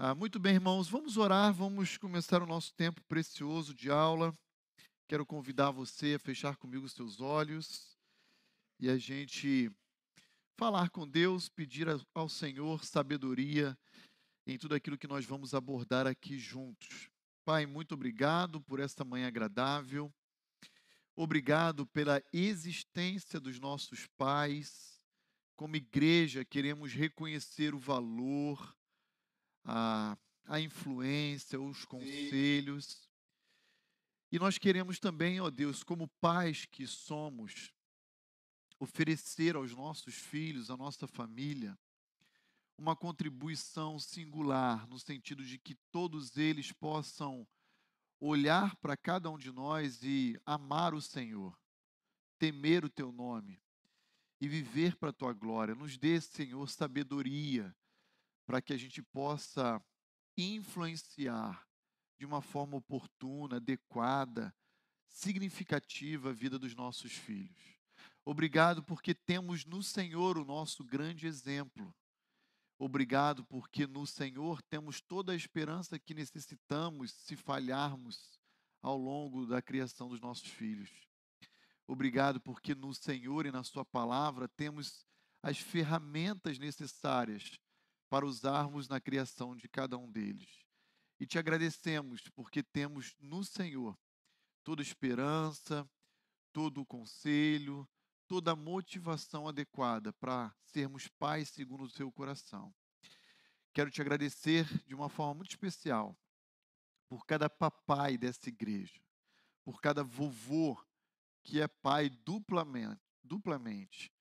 Ah, muito bem, irmãos, vamos orar, vamos começar o nosso tempo precioso de aula. Quero convidar você a fechar comigo os seus olhos e a gente falar com Deus, pedir ao Senhor sabedoria em tudo aquilo que nós vamos abordar aqui juntos. Pai, muito obrigado por esta manhã agradável. Obrigado pela existência dos nossos pais. Como igreja, queremos reconhecer o valor, a, a influência, os conselhos. E nós queremos também, ó Deus, como pais que somos, oferecer aos nossos filhos, à nossa família, uma contribuição singular, no sentido de que todos eles possam olhar para cada um de nós e amar o Senhor, temer o teu nome e viver para a tua glória. Nos dê, Senhor, sabedoria para que a gente possa influenciar de uma forma oportuna, adequada, significativa a vida dos nossos filhos. Obrigado porque temos no Senhor o nosso grande exemplo. Obrigado porque no Senhor temos toda a esperança que necessitamos se falharmos ao longo da criação dos nossos filhos. Obrigado porque no Senhor e na Sua palavra temos as ferramentas necessárias para usarmos na criação de cada um deles. E te agradecemos porque temos no Senhor toda esperança, todo o conselho, toda a motivação adequada para sermos pais segundo o seu coração. Quero te agradecer de uma forma muito especial por cada papai dessa igreja, por cada vovô que é pai duplamente, duplamente,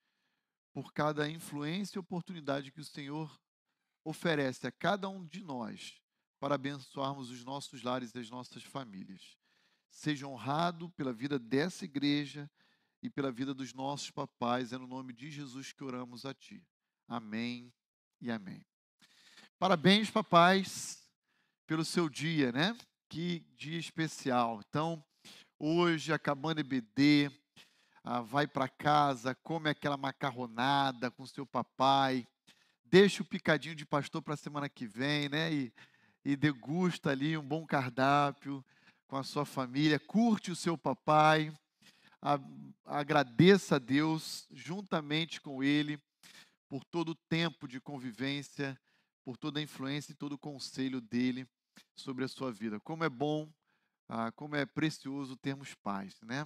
por cada influência e oportunidade que o Senhor oferece a cada um de nós para abençoarmos os nossos lares e as nossas famílias. Seja honrado pela vida dessa igreja e pela vida dos nossos papais. É no nome de Jesus que oramos a Ti. Amém e amém. Parabéns, papais, pelo seu dia, né? Que dia especial. Então, hoje, acabando EBD, ah, vai para casa, come aquela macarronada com seu papai deixa o picadinho de pastor para a semana que vem, né? E, e degusta ali um bom cardápio com a sua família, curte o seu papai, a, agradeça a Deus juntamente com ele por todo o tempo de convivência, por toda a influência e todo o conselho dele sobre a sua vida. Como é bom, ah, como é precioso termos paz, né?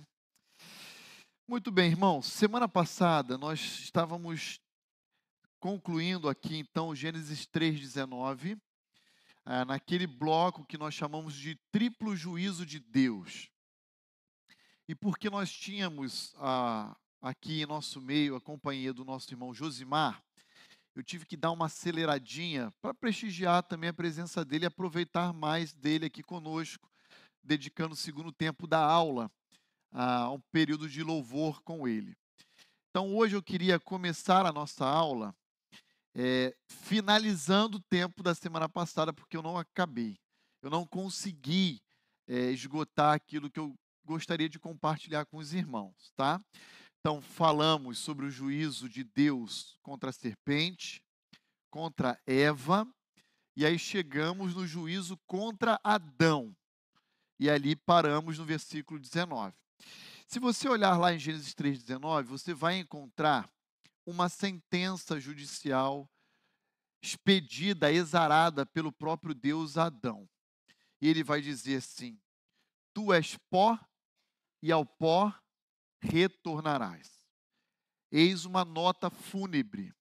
Muito bem, irmãos. Semana passada nós estávamos concluindo aqui então Gênesis 3,19, é, naquele bloco que nós chamamos de triplo juízo de Deus. E porque nós tínhamos ah, aqui em nosso meio a companhia do nosso irmão Josimar, eu tive que dar uma aceleradinha para prestigiar também a presença dele e aproveitar mais dele aqui conosco, dedicando o segundo tempo da aula a um período de louvor com ele. Então, hoje eu queria começar a nossa aula é, finalizando o tempo da semana passada, porque eu não acabei. Eu não consegui é, esgotar aquilo que eu gostaria de compartilhar com os irmãos, tá? Então, falamos sobre o juízo de Deus contra a serpente, contra Eva, e aí chegamos no juízo contra Adão. E ali paramos no versículo 19. Se você olhar lá em Gênesis 3,19, você vai encontrar uma sentença judicial expedida, exarada pelo próprio Deus Adão. E ele vai dizer assim: Tu és pó e ao pó retornarás. Eis uma nota fúnebre,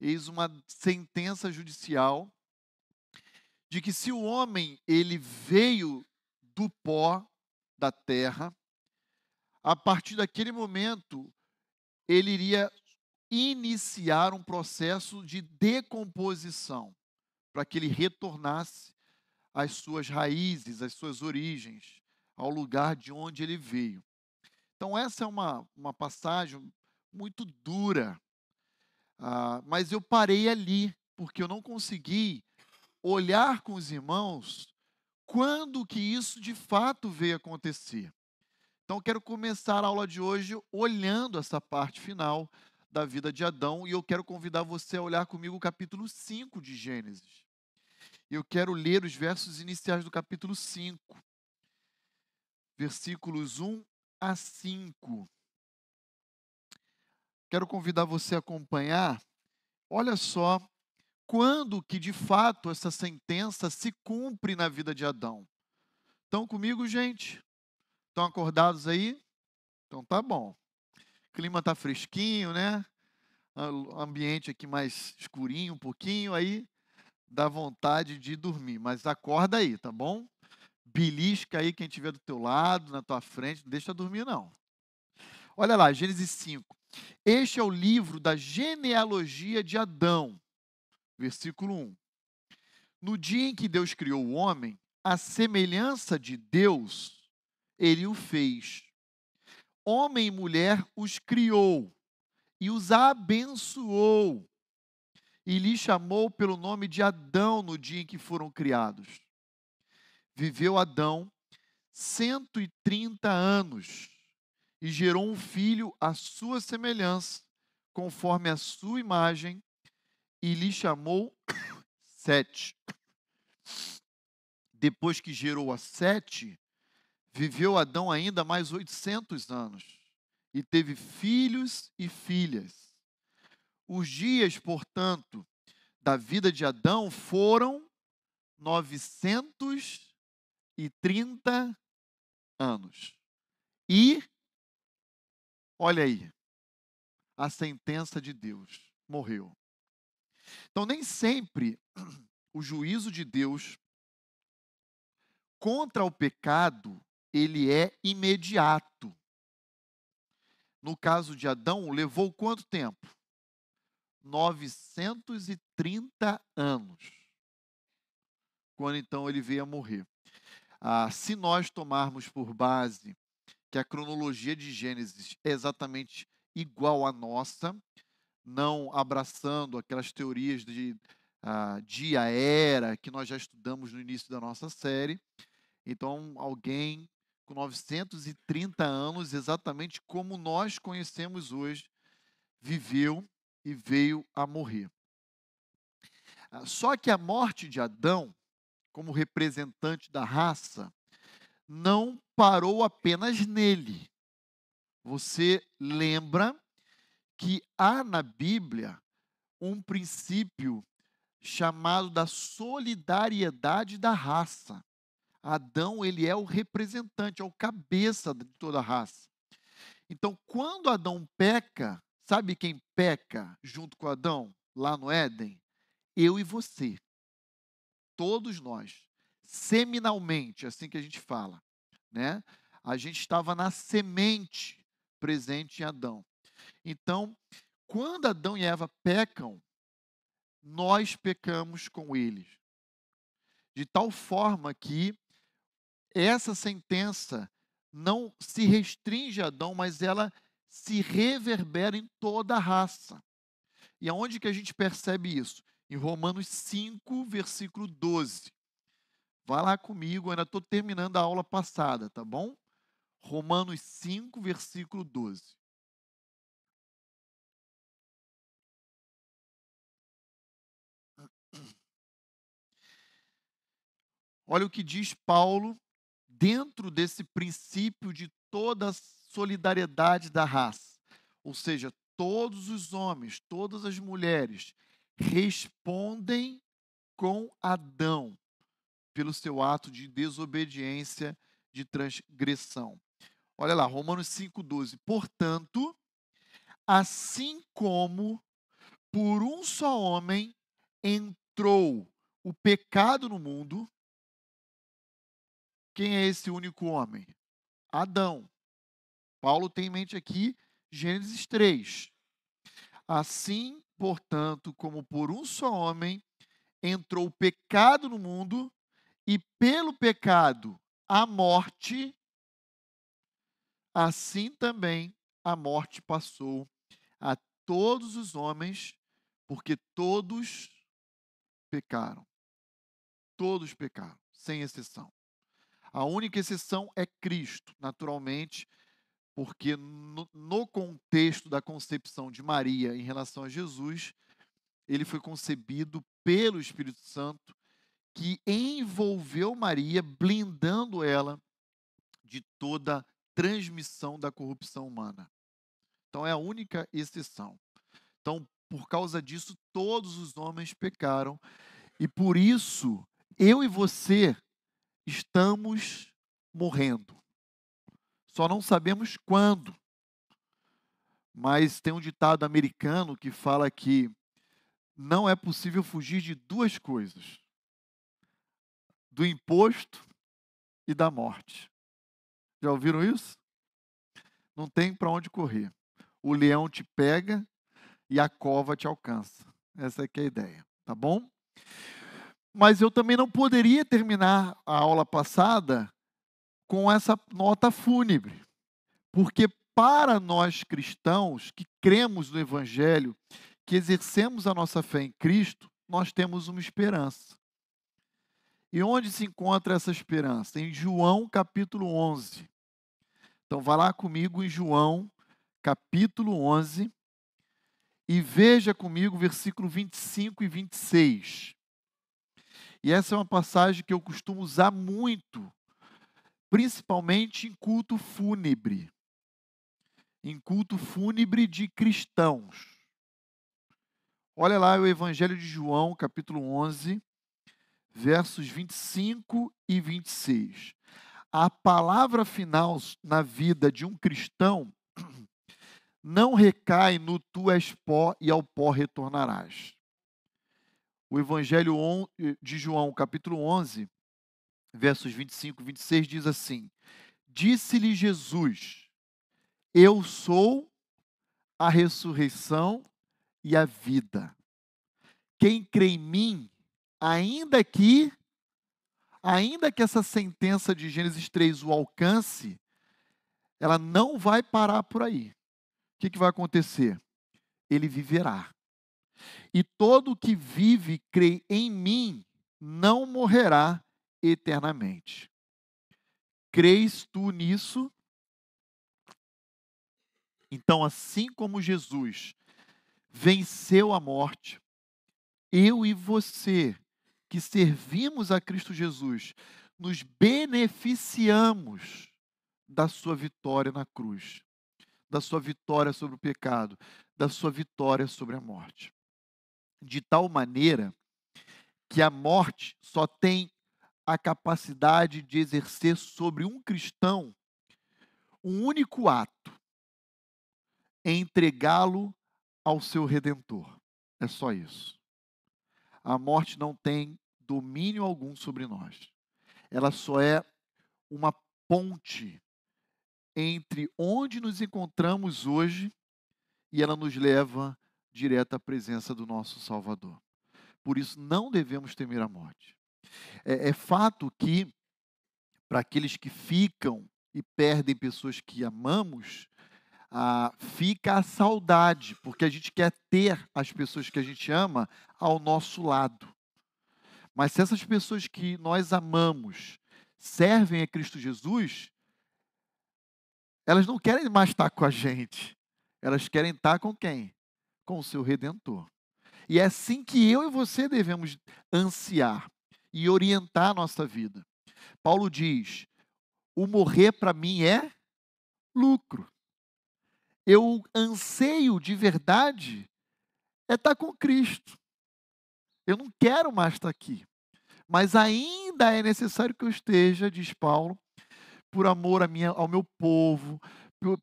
eis uma sentença judicial de que se o homem ele veio do pó da terra, a partir daquele momento ele iria iniciar um processo de decomposição, para que ele retornasse às suas raízes, às suas origens, ao lugar de onde ele veio. Então, essa é uma, uma passagem muito dura, ah, mas eu parei ali, porque eu não consegui olhar com os irmãos quando que isso de fato veio acontecer. Então, quero começar a aula de hoje olhando essa parte final da vida de Adão e eu quero convidar você a olhar comigo o capítulo 5 de Gênesis. Eu quero ler os versos iniciais do capítulo 5, versículos 1 a 5. Quero convidar você a acompanhar. Olha só quando que de fato essa sentença se cumpre na vida de Adão. Estão comigo, gente? Estão acordados aí? Então tá bom. Clima tá fresquinho, né? O ambiente aqui mais escurinho um pouquinho, aí dá vontade de dormir, mas acorda aí, tá bom? Belisca aí quem estiver do teu lado, na tua frente, não deixa dormir não. Olha lá, Gênesis 5. Este é o livro da genealogia de Adão. Versículo 1. No dia em que Deus criou o homem, a semelhança de Deus, ele o fez. Homem e mulher os criou e os abençoou. E lhe chamou pelo nome de Adão no dia em que foram criados. Viveu Adão 130 anos e gerou um filho à sua semelhança, conforme a sua imagem, e lhe chamou Sete. Depois que gerou a Sete, viveu Adão ainda mais 800 anos e teve filhos e filhas. Os dias, portanto, da vida de Adão foram 930 anos. E, olha aí, a sentença de Deus morreu. Então, nem sempre o juízo de Deus contra o pecado, ele é imediato. No caso de Adão, levou quanto tempo? 930 anos. Quando então ele veio a morrer. Ah, se nós tomarmos por base que a cronologia de Gênesis é exatamente igual à nossa, não abraçando aquelas teorias de uh, dia-era que nós já estudamos no início da nossa série. Então, alguém com 930 anos, exatamente como nós conhecemos hoje, viveu e veio a morrer. Ah, só que a morte de Adão, como representante da raça, não parou apenas nele. Você lembra que há na Bíblia um princípio chamado da solidariedade da raça. Adão, ele é o representante, é o cabeça de toda a raça. Então, quando Adão peca, sabe quem peca junto com Adão lá no Éden? Eu e você. Todos nós. Seminalmente, assim que a gente fala, né? A gente estava na semente presente em Adão. Então, quando Adão e Eva pecam, nós pecamos com eles. De tal forma que essa sentença não se restringe a Adão, mas ela se reverbera em toda a raça. E aonde que a gente percebe isso? Em Romanos 5, versículo 12. Vá lá comigo, eu ainda estou terminando a aula passada, tá bom? Romanos 5, versículo 12. Olha o que diz Paulo dentro desse princípio de toda a solidariedade da raça. Ou seja, todos os homens, todas as mulheres respondem com Adão pelo seu ato de desobediência, de transgressão. Olha lá, Romanos 5,12. Portanto, assim como por um só homem entrou o pecado no mundo, quem é esse único homem? Adão. Paulo tem em mente aqui Gênesis 3. Assim, portanto, como por um só homem entrou o pecado no mundo, e pelo pecado a morte, assim também a morte passou a todos os homens, porque todos pecaram. Todos pecaram, sem exceção. A única exceção é Cristo, naturalmente, porque no, no, contexto da concepção de Maria em relação a Jesus, ele foi concebido pelo Espírito Santo, que envolveu Maria, blindando ela de toda transmissão da corrupção humana. Então é a única exceção. Então, por causa disso, todos os homens pecaram e por isso eu e você estamos morrendo. Só não sabemos quando. Mas tem um ditado americano que fala que não é possível fugir de duas coisas: do imposto e da morte. Já ouviram isso? Não tem para onde correr. O leão te pega e a cova te alcança. Essa é, é a ideia, tá bom? Mas eu também não poderia terminar a aula passada com essa nota fúnebre. Porque para nós cristãos que cremos no evangelho, que exercemos a nossa fé em Cristo, nós temos uma esperança. E onde se encontra essa esperança? Em João capítulo 11. Então, vá lá comigo em João capítulo 11 e veja comigo versículo 25 e 26. E essa é uma passagem que eu costumo usar muito, principalmente em culto fúnebre. Em culto fúnebre de cristãos. Olha lá o Evangelho de João, capítulo 11, versos 25 e 26. A palavra final na vida de um cristão não recai no tu és pó e ao pó retornarás. O Evangelho de João, capítulo 11, versos 25 e 26 diz assim: Disse-lhe Jesus: Eu sou a ressurreição e a vida. Quem crê em mim, ainda que ainda que essa sentença de Gênesis 3 o alcance, ela não vai parar por aí. O que, que vai acontecer? Ele viverá. E todo que vive e crê em mim não morrerá eternamente. Crês tu nisso? Então, assim como Jesus venceu a morte, eu e você, que servimos a Cristo Jesus, nos beneficiamos da sua vitória na cruz, da sua vitória sobre o pecado, da sua vitória sobre a morte. De tal maneira que a morte só tem a capacidade de exercer sobre um cristão um único ato: entregá-lo ao seu redentor. É só isso a morte não tem domínio algum sobre nós. Ela só é uma ponte entre onde nos encontramos hoje e ela nos leva direto à presença do nosso Salvador. Por isso, não devemos temer a morte. É, é fato que, para aqueles que ficam e perdem pessoas que amamos, fica a saudade, porque a gente quer ter as pessoas que a gente ama ao nosso lado. Mas se essas pessoas que nós amamos servem a Cristo Jesus, elas não querem mais estar com a gente. Elas querem estar com quem? Com o seu redentor. E é assim que eu e você devemos ansiar e orientar a nossa vida. Paulo diz: o morrer para mim é lucro eu anseio de verdade é estar com Cristo. Eu não quero mais estar aqui. Mas ainda é necessário que eu esteja, diz Paulo, por amor minha, ao meu povo,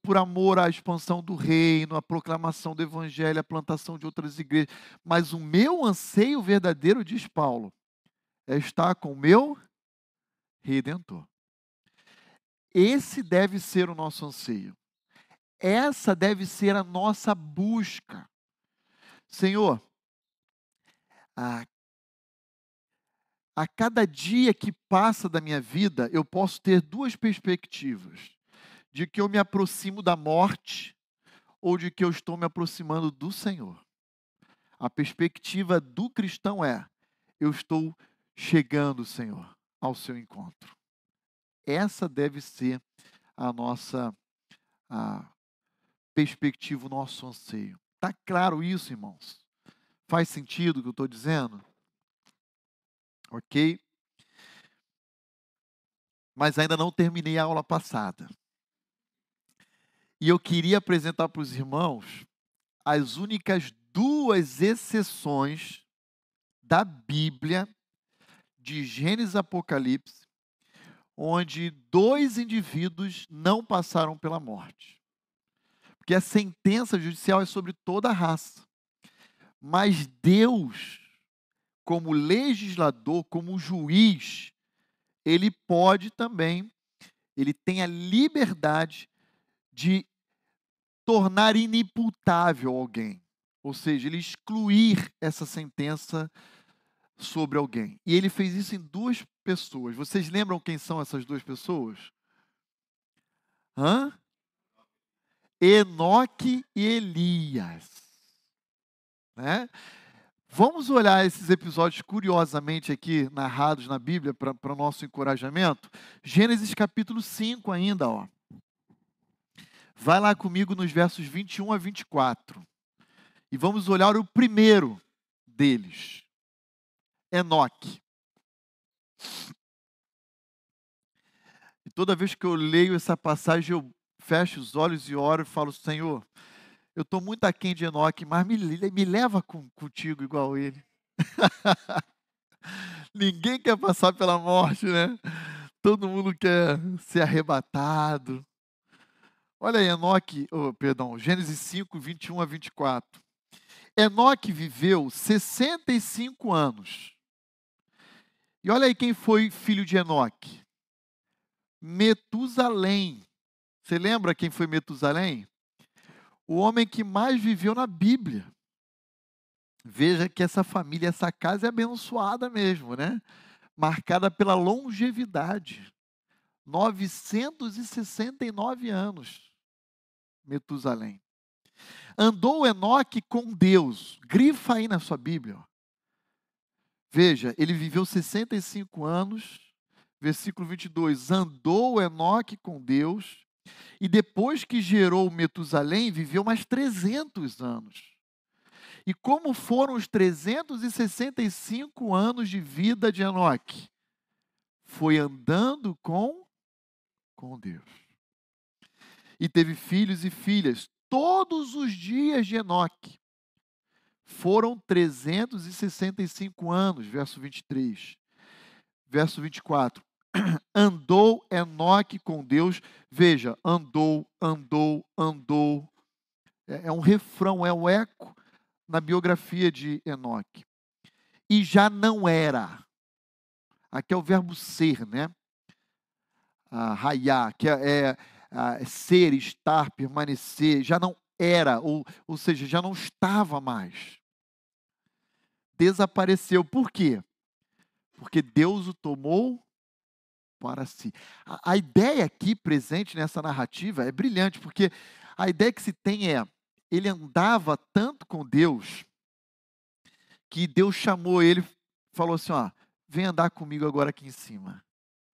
por, amor à expansão do reino, à proclamação do evangelho, à plantação de outras igrejas. Mas o meu anseio verdadeiro, diz Paulo, é estar com o meu redentor. Esse deve ser o nosso anseio. Essa deve ser a nossa busca. Senhor, a, a cada dia que passa da minha vida, eu posso ter duas perspectivas: de que eu me aproximo da morte ou de que eu estou me aproximando do Senhor. A perspectiva do cristão é: eu estou chegando, Senhor, ao seu encontro. Essa deve ser a nossa a, perspectiva o nosso anseio. Está claro isso, irmãos? Faz sentido o que eu estou dizendo? Ok? mas ainda não terminei a aula passada. E eu queria apresentar para os irmãos as únicas duas exceções da Bíblia, de Gênesis e Apocalipse, onde dois indivíduos não passaram pela morte. Porque a sentença judicial é sobre toda a raça. Mas Deus, como legislador, como juiz, ele pode também, ele tem a liberdade de tornar inimputável alguém. Ou seja, ele excluir essa sentença sobre alguém. E ele fez isso em duas pessoas. Vocês lembram quem são essas duas pessoas? Hã? Enoque e Elias. Né? Vamos olhar esses episódios curiosamente aqui narrados na Bíblia para o nosso encorajamento. Gênesis capítulo 5 ainda, ó. Vai lá comigo nos versos 21 a 24. E vamos olhar o primeiro deles. Enoque. E toda vez que eu leio essa passagem, eu fecho os olhos e oro e falo, Senhor, eu estou muito aquém de Enoque, mas me, me leva com, contigo igual ele. Ninguém quer passar pela morte, né? Todo mundo quer ser arrebatado. Olha aí, Enoque, oh, perdão, Gênesis 5, 21 a 24. Enoque viveu 65 anos. E olha aí quem foi filho de Enoque. Metusalém. Você lembra quem foi Metusalém? O homem que mais viveu na Bíblia. Veja que essa família, essa casa é abençoada mesmo, né? Marcada pela longevidade. 969 anos. Metusalém. Andou Enoque com Deus. Grifa aí na sua Bíblia. Veja, ele viveu 65 anos versículo 22, andou Enoque com Deus, e depois que gerou Metusalém, viveu mais 300 anos. E como foram os 365 anos de vida de Enoque? Foi andando com, com Deus. E teve filhos e filhas todos os dias de Enoque. Foram 365 anos, verso 23. Verso 24 andou Enoque com Deus. Veja, andou, andou, andou. É, é um refrão, é um eco na biografia de Enoque. E já não era. Aqui é o verbo ser, né? Raiar, que é, é ser, estar, permanecer. Já não era, ou, ou seja, já não estava mais. Desapareceu. Por quê? Porque Deus o tomou para si. A, a ideia aqui presente nessa narrativa é brilhante, porque a ideia que se tem é: ele andava tanto com Deus, que Deus chamou ele, falou assim: ó, vem andar comigo agora aqui em cima.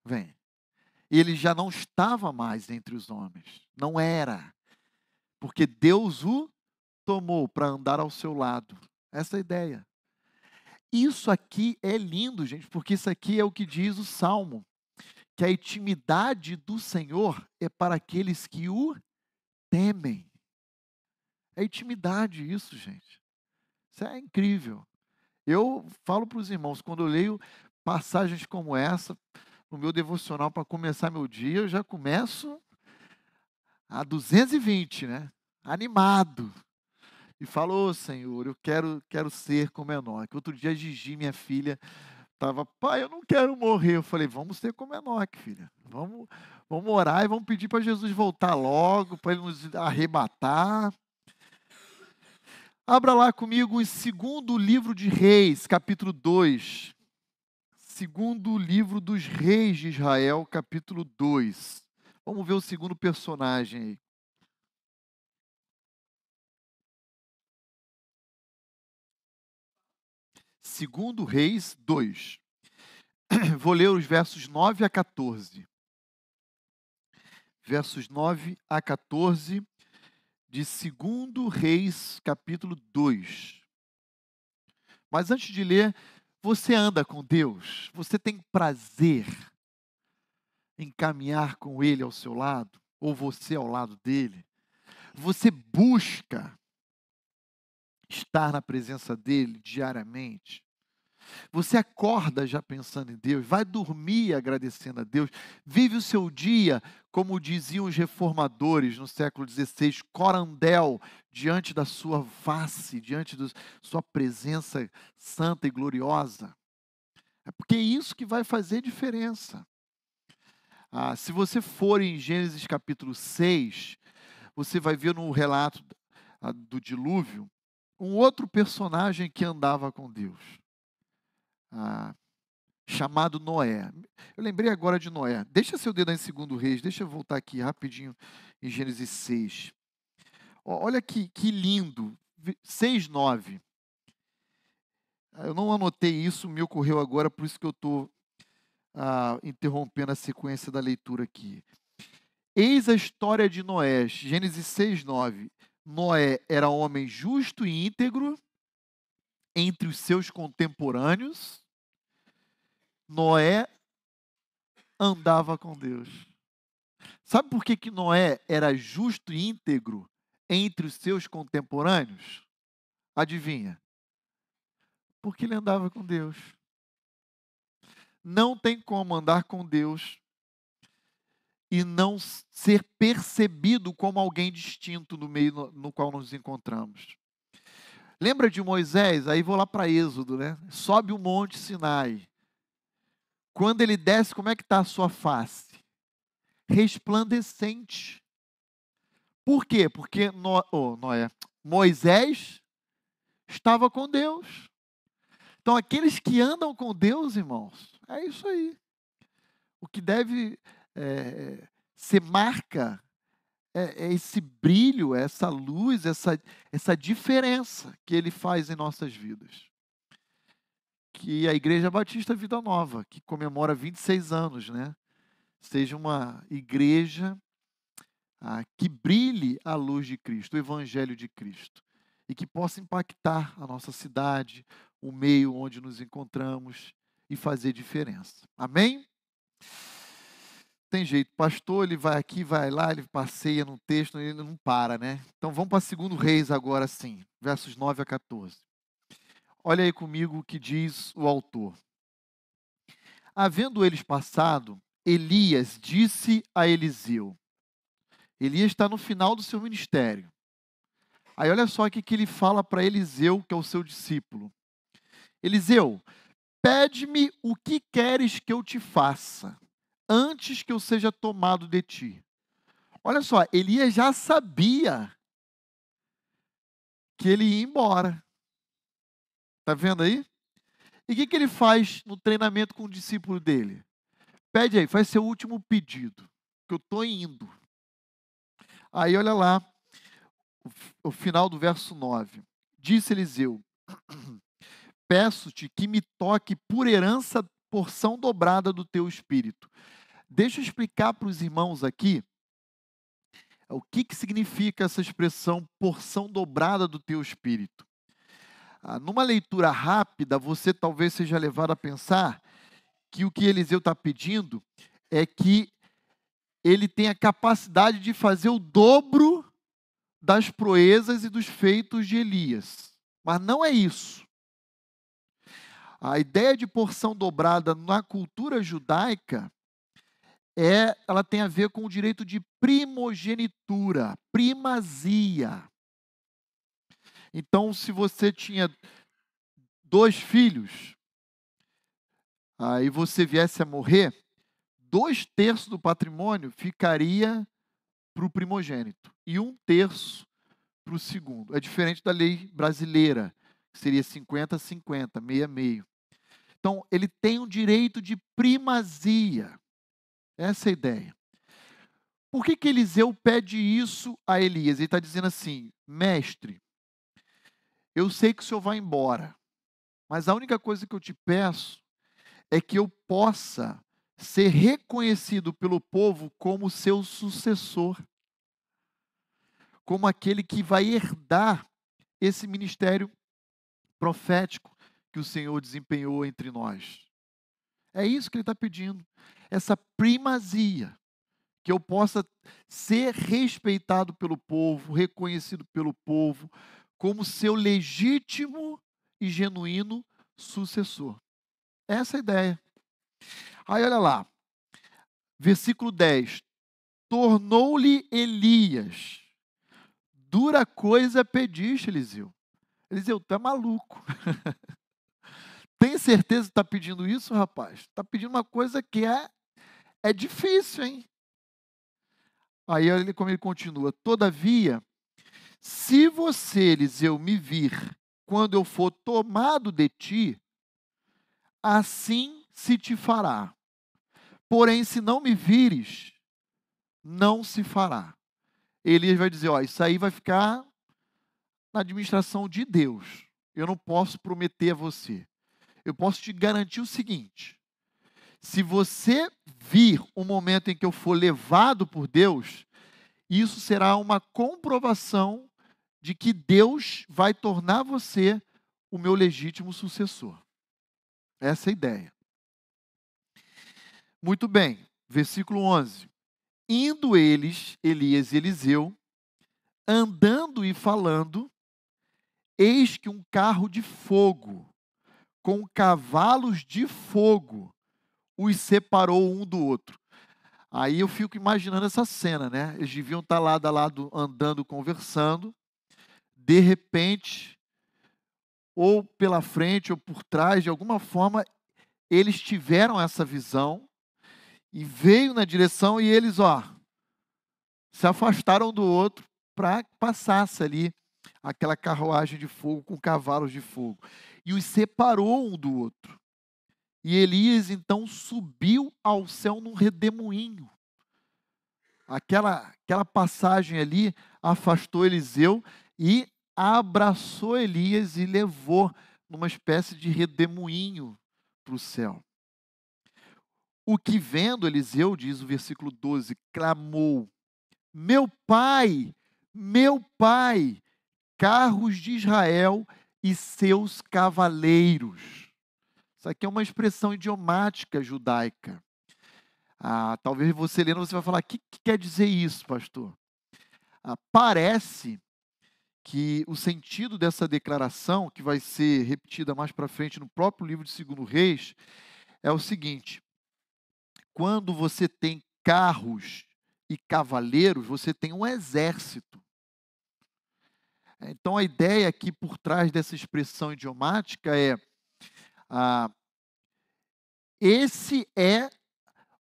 Vem. Ele já não estava mais entre os homens, não era, porque Deus o tomou para andar ao seu lado. Essa é a ideia. Isso aqui é lindo, gente, porque isso aqui é o que diz o Salmo que a intimidade do Senhor é para aqueles que o temem. É intimidade isso, gente. Isso é incrível. Eu falo para os irmãos, quando eu leio passagens como essa, no meu devocional para começar meu dia, eu já começo a 220, né? Animado. E falou, oh, Senhor, eu quero, quero ser como Enoque. Outro dia, Gigi, minha filha, Tava, pai, eu não quero morrer. Eu falei, vamos ser como Enoque, filha. Vamos, vamos orar e vamos pedir para Jesus voltar logo, para ele nos arrebatar. Abra lá comigo o segundo livro de Reis, capítulo 2. Segundo livro dos Reis de Israel, capítulo 2. Vamos ver o segundo personagem aí. Segundo Reis 2. Vou ler os versos 9 a 14. Versos 9 a 14 de Segundo Reis, capítulo 2. Mas antes de ler, você anda com Deus? Você tem prazer em caminhar com Ele ao seu lado, ou você ao lado dele? Você busca estar na presença dele diariamente? Você acorda já pensando em Deus, vai dormir agradecendo a Deus, vive o seu dia, como diziam os reformadores no século XVI, corandel, diante da sua face, diante da sua presença santa e gloriosa. É porque é isso que vai fazer diferença. Ah, se você for em Gênesis capítulo 6, você vai ver no relato ah, do dilúvio um outro personagem que andava com Deus ah, chamado Noé. Eu lembrei agora de Noé. Deixa seu dedo em segundo reis, deixa eu voltar aqui rapidinho em Gênesis 6. Olha que, que lindo, 6, 9. Eu não anotei isso, me ocorreu agora, por isso que eu estou ah, interrompendo a sequência da leitura aqui. Eis a história de Noé, Gênesis 6, 9. Noé era homem justo e íntegro entre os seus contemporâneos, Noé andava com Deus. Sabe por que, que Noé era justo e íntegro entre os seus contemporâneos? Adivinha? Porque ele andava com Deus. Não tem como andar com Deus e não ser percebido como alguém distinto no meio no, no qual nos encontramos. Lembra de Moisés? Aí vou lá para Êxodo, né? Sobe o monte Sinai. Quando ele desce, como é que está a sua face? Resplandecente. Por quê? Porque no, oh, Noé, Moisés estava com Deus. Então, aqueles que andam com Deus, irmãos, é isso aí. O que deve é, ser marca é, é esse brilho, essa luz, essa, essa diferença que ele faz em nossas vidas que a Igreja Batista Vida Nova, que comemora 26 anos, né? Seja uma igreja ah, que brilhe a luz de Cristo, o Evangelho de Cristo, e que possa impactar a nossa cidade, o meio onde nos encontramos e fazer diferença. Amém? Tem jeito, pastor, ele vai aqui, vai lá, ele passeia no texto, ele não para, né? Então vamos para 2 Reis agora sim, versos 9 a 14. Olha aí comigo o que diz o autor. Havendo eles passado, Elias disse a Eliseu. Elias está no final do seu ministério. Aí olha só o que ele fala para Eliseu, que é o seu discípulo. Eliseu, pede-me o que queres que eu te faça, antes que eu seja tomado de ti. Olha só, Elias já sabia que ele ia embora. Está vendo aí? E o que, que ele faz no treinamento com o discípulo dele? Pede aí, faz seu último pedido, que eu estou indo. Aí olha lá, o, final do verso 9. Disse Eliseu: Peço-te que me toque por herança porção dobrada do teu espírito. Deixa eu explicar para os irmãos aqui o que, que significa essa expressão porção dobrada do teu espírito. Ah, numa leitura rápida, você talvez seja levado a pensar que o que Eliseu está pedindo é que ele tenha capacidade de fazer o dobro das proezas e dos feitos de Elias. Mas não é isso. A ideia de porção dobrada na cultura judaica é, ela tem a ver com o direito de primogenitura, primazia. Então, se você tinha dois filhos, aí você viesse a morrer, dois terços do patrimônio ficaria para o primogênito e um terço para o segundo. É diferente da lei brasileira, que seria 50 50, meia meio. Então, ele tem um direito de primazia. Essa é a ideia. Por que, que Eliseu pede isso a Elias? Ele está dizendo assim: mestre, eu sei que o senhor vai embora, mas a única coisa que eu te peço é que eu possa ser reconhecido pelo povo como seu sucessor, como aquele que vai herdar esse ministério profético que o Senhor desempenhou entre nós. É isso que ele está pedindo. Essa primazia. Que eu possa ser respeitado pelo povo, reconhecido pelo povo, como seu legítimo e genuíno sucessor. Essa é a ideia. Aí olha lá, versículo 10: Tornou-lhe Elias, dura coisa pediste, Eliseu. Eliseu, é maluco. Tem certeza que está pedindo isso, rapaz? Está pedindo uma coisa que é, é difícil, hein? Aí ele, como ele continua, todavia, se você, Eliseu, me vir quando eu for tomado de ti, assim se te fará. Porém, se não me vires, não se fará. Elias vai dizer: ó, isso aí vai ficar na administração de Deus. Eu não posso prometer a você. Eu posso te garantir o seguinte: se você vir o momento em que eu for levado por Deus, isso será uma comprovação de que Deus vai tornar você o meu legítimo sucessor. Essa é a ideia. Muito bem, versículo 11. Indo eles, Elias e Eliseu, andando e falando, eis que um carro de fogo, com cavalos de fogo, os separou um do outro. Aí eu fico imaginando essa cena, né? Eles deviam estar lado a lado andando, conversando. De repente, ou pela frente ou por trás, de alguma forma, eles tiveram essa visão e veio na direção e eles, ó, se afastaram do outro para passasse ali aquela carruagem de fogo com cavalos de fogo. E os separou um do outro. E Elias então subiu ao céu num redemoinho. Aquela, aquela passagem ali afastou Eliseu e abraçou Elias e levou numa espécie de redemoinho para o céu. O que vendo Eliseu, diz o versículo 12, clamou: Meu pai, meu pai, carros de Israel e seus cavaleiros. Isso aqui é uma expressão idiomática judaica. Ah, talvez você lendo, você vai falar: o que, que quer dizer isso, pastor? Ah, parece que o sentido dessa declaração, que vai ser repetida mais para frente no próprio livro de Segundo Reis, é o seguinte: quando você tem carros e cavaleiros, você tem um exército. Então a ideia aqui por trás dessa expressão idiomática é ah, esse é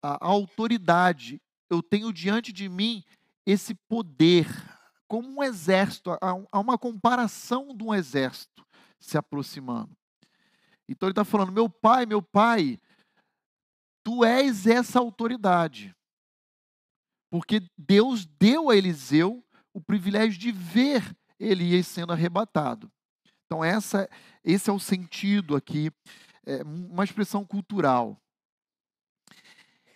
a autoridade. Eu tenho diante de mim esse poder, como um exército, há uma comparação de um exército se aproximando. Então ele está falando: meu pai, meu pai, Tu és essa autoridade. Porque Deus deu a Eliseu o privilégio de ver Elias sendo arrebatado. Então, essa, esse é o sentido aqui, é uma expressão cultural.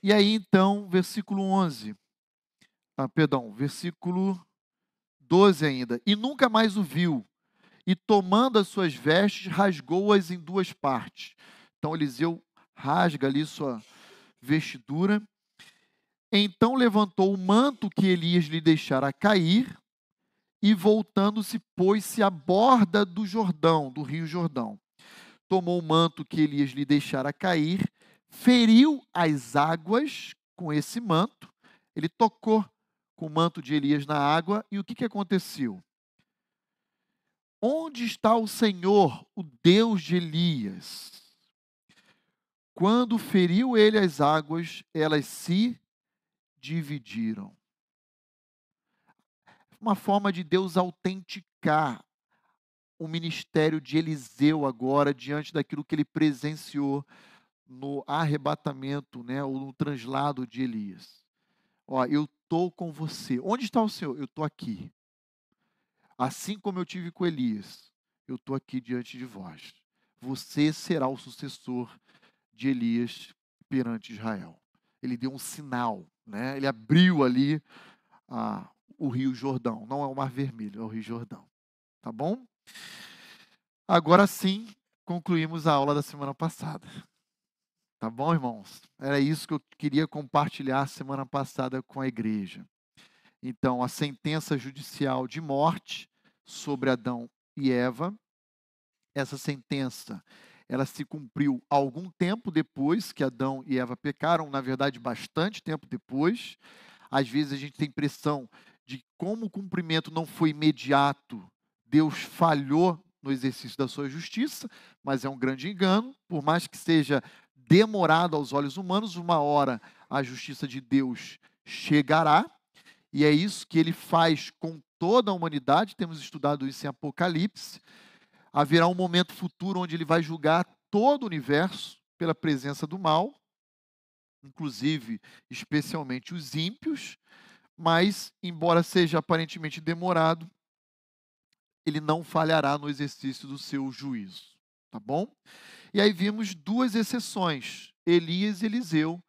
E aí, então, versículo 11. Ah, perdão, versículo 12 ainda. E nunca mais o viu. E tomando as suas vestes, rasgou-as em duas partes. Então, Eliseu rasga ali sua, vestidura. Então levantou o manto que Elias lhe deixara cair e, voltando-se, pôs-se à borda do Jordão, do rio Jordão. Tomou o manto que Elias lhe deixara cair, feriu as águas com esse manto. Ele tocou com o manto de Elias na água e o que, que aconteceu? Onde está o Senhor, o Deus de Elias? Quando feriu ele as águas, elas se dividiram. Uma forma de Deus autenticar o ministério de Eliseu agora diante daquilo que ele presenciou no arrebatamento, né, ou no translado de Elias. Ó, eu estou com você. Onde está o Senhor? Eu estou aqui. Assim como eu tive com Elias, eu estou aqui diante de vós. Você será o sucessor de Elias perante Israel. Ele deu um sinal, né? ele abriu ali ah, o Rio Jordão. Não é o Mar Vermelho, é o Rio Jordão. Tá bom? Agora sim, concluímos a aula da semana passada. Tá bom, irmãos? Era isso que eu queria compartilhar semana passada com a igreja. Então, a sentença judicial de morte sobre Adão e Eva, essa sentença, ela se cumpriu algum tempo depois que Adão e Eva pecaram, na verdade, bastante tempo depois. Às vezes a gente tem impressão de como o cumprimento não foi imediato, Deus falhou no exercício da sua justiça, mas é um grande engano, por mais que seja demorado aos olhos humanos, uma hora a justiça de Deus chegará, e é isso que ele faz com toda a humanidade, temos estudado isso em Apocalipse. Haverá um momento futuro onde ele vai julgar todo o universo pela presença do mal, inclusive, especialmente os ímpios, mas, embora seja aparentemente demorado, ele não falhará no exercício do seu juízo, tá bom? E aí vimos duas exceções, Elias e Eliseu,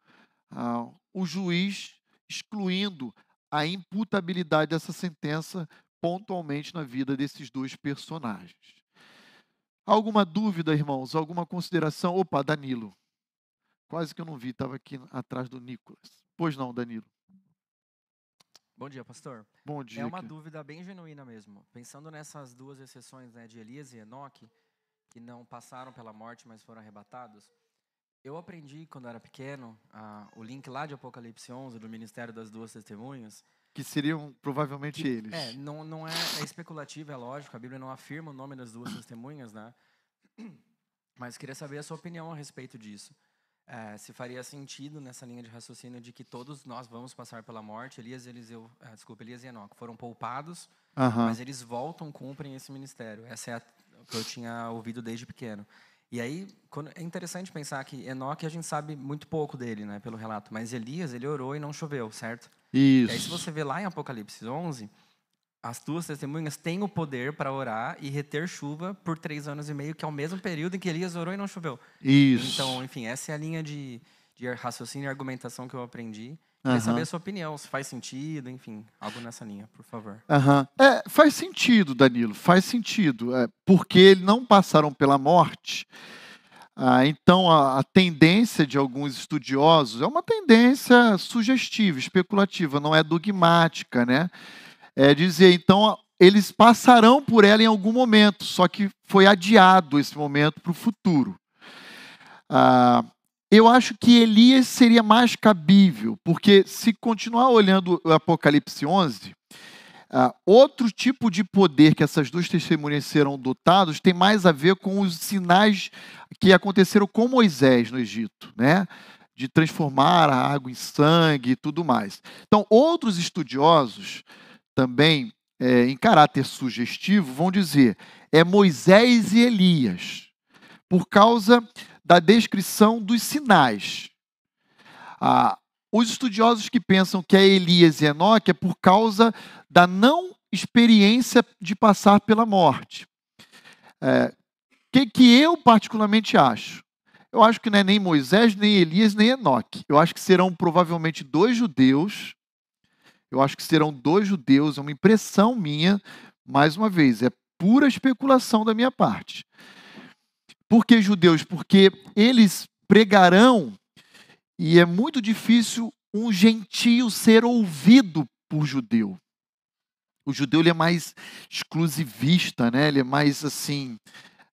ah, o juiz excluindo a imputabilidade dessa sentença pontualmente na vida desses dois personagens. Alguma dúvida, irmãos? Alguma consideração? Opa, Danilo. Quase que eu não vi, estava aqui atrás do Nicolas. Pois não, Danilo. Bom dia, pastor. Bom dia. É uma dúvida bem genuína mesmo. Pensando nessas duas exceções né, de Elias e Enoque, que não passaram pela morte, mas foram arrebatados, eu aprendi quando era pequeno o link lá de Apocalipse 11 do Ministério das Duas Testemunhas. Que seriam provavelmente que, eles. É, não, não é, é especulativo, é lógico. A Bíblia não afirma o nome das duas testemunhas, né? Mas queria saber a sua opinião a respeito disso. É, se faria sentido nessa linha de raciocínio de que todos nós vamos passar pela morte. Elias, Eliseu, é, desculpa, Elias e Enoque foram poupados, mas eles voltam, cumprem esse ministério. Essa é a que eu tinha ouvido desde pequeno. E aí, quando, é interessante pensar que Enoque a gente sabe muito pouco dele, né, pelo relato, mas Elias, ele orou e não choveu, certo? Isso. E aí, se você vê lá em Apocalipse 11, as duas testemunhas têm o poder para orar e reter chuva por três anos e meio, que é o mesmo período em que Elias orou e não choveu. Isso. Então, enfim, essa é a linha de, de raciocínio e argumentação que eu aprendi. Uhum. saber a sua opinião, se faz sentido, enfim, algo nessa linha, por favor. Uhum. É, faz sentido, Danilo, faz sentido. É, porque eles não passaram pela morte. Ah, então, a, a, tendência de alguns estudiosos é uma tendência sugestiva, especulativa, não é dogmática, né? É dizer, então, eles passarão por ela em algum momento, só que foi adiado esse momento para o futuro. Ah, eu acho que Elias seria mais cabível, porque se continuar olhando o Apocalipse 11, uh, ah, outro tipo de poder que essas duas testemunhas serão dotados tem mais a ver com os sinais que aconteceram com Moisés no Egito, né? De transformar a água em sangue e tudo mais. Então, outros estudiosos também, é, em caráter sugestivo, vão dizer é Moisés e Elias, por causa da descrição dos sinais. Ah, os estudiosos que pensam que é Elias e Enoque é por causa da não experiência de passar pela morte. O é, que, que eu particularmente acho? Eu acho que não é nem Moisés, nem Elias, nem Enoque. Eu acho que serão provavelmente dois judeus. Eu acho que serão dois judeus, é uma impressão minha, mais uma vez, é pura especulação da minha parte. Por que judeus? Porque eles pregarão e é muito difícil um gentio ser ouvido por judeu. O judeu ele é mais exclusivista, né? ele é mais assim.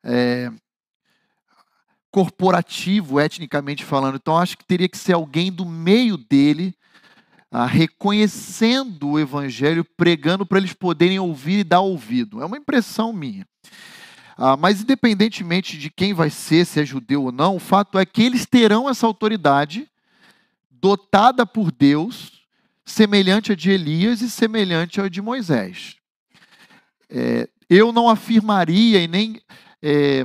É, corporativo, etnicamente falando. Então, acho que teria que ser alguém do meio dele, ah, reconhecendo o evangelho, pregando para eles poderem ouvir e dar ouvido. É uma impressão minha. Ah, mas, independentemente de quem vai ser, se é judeu ou não, o fato é que eles terão essa autoridade dotada por Deus, semelhante a de Elias e semelhante a de Moisés. É, eu não afirmaria e nem é,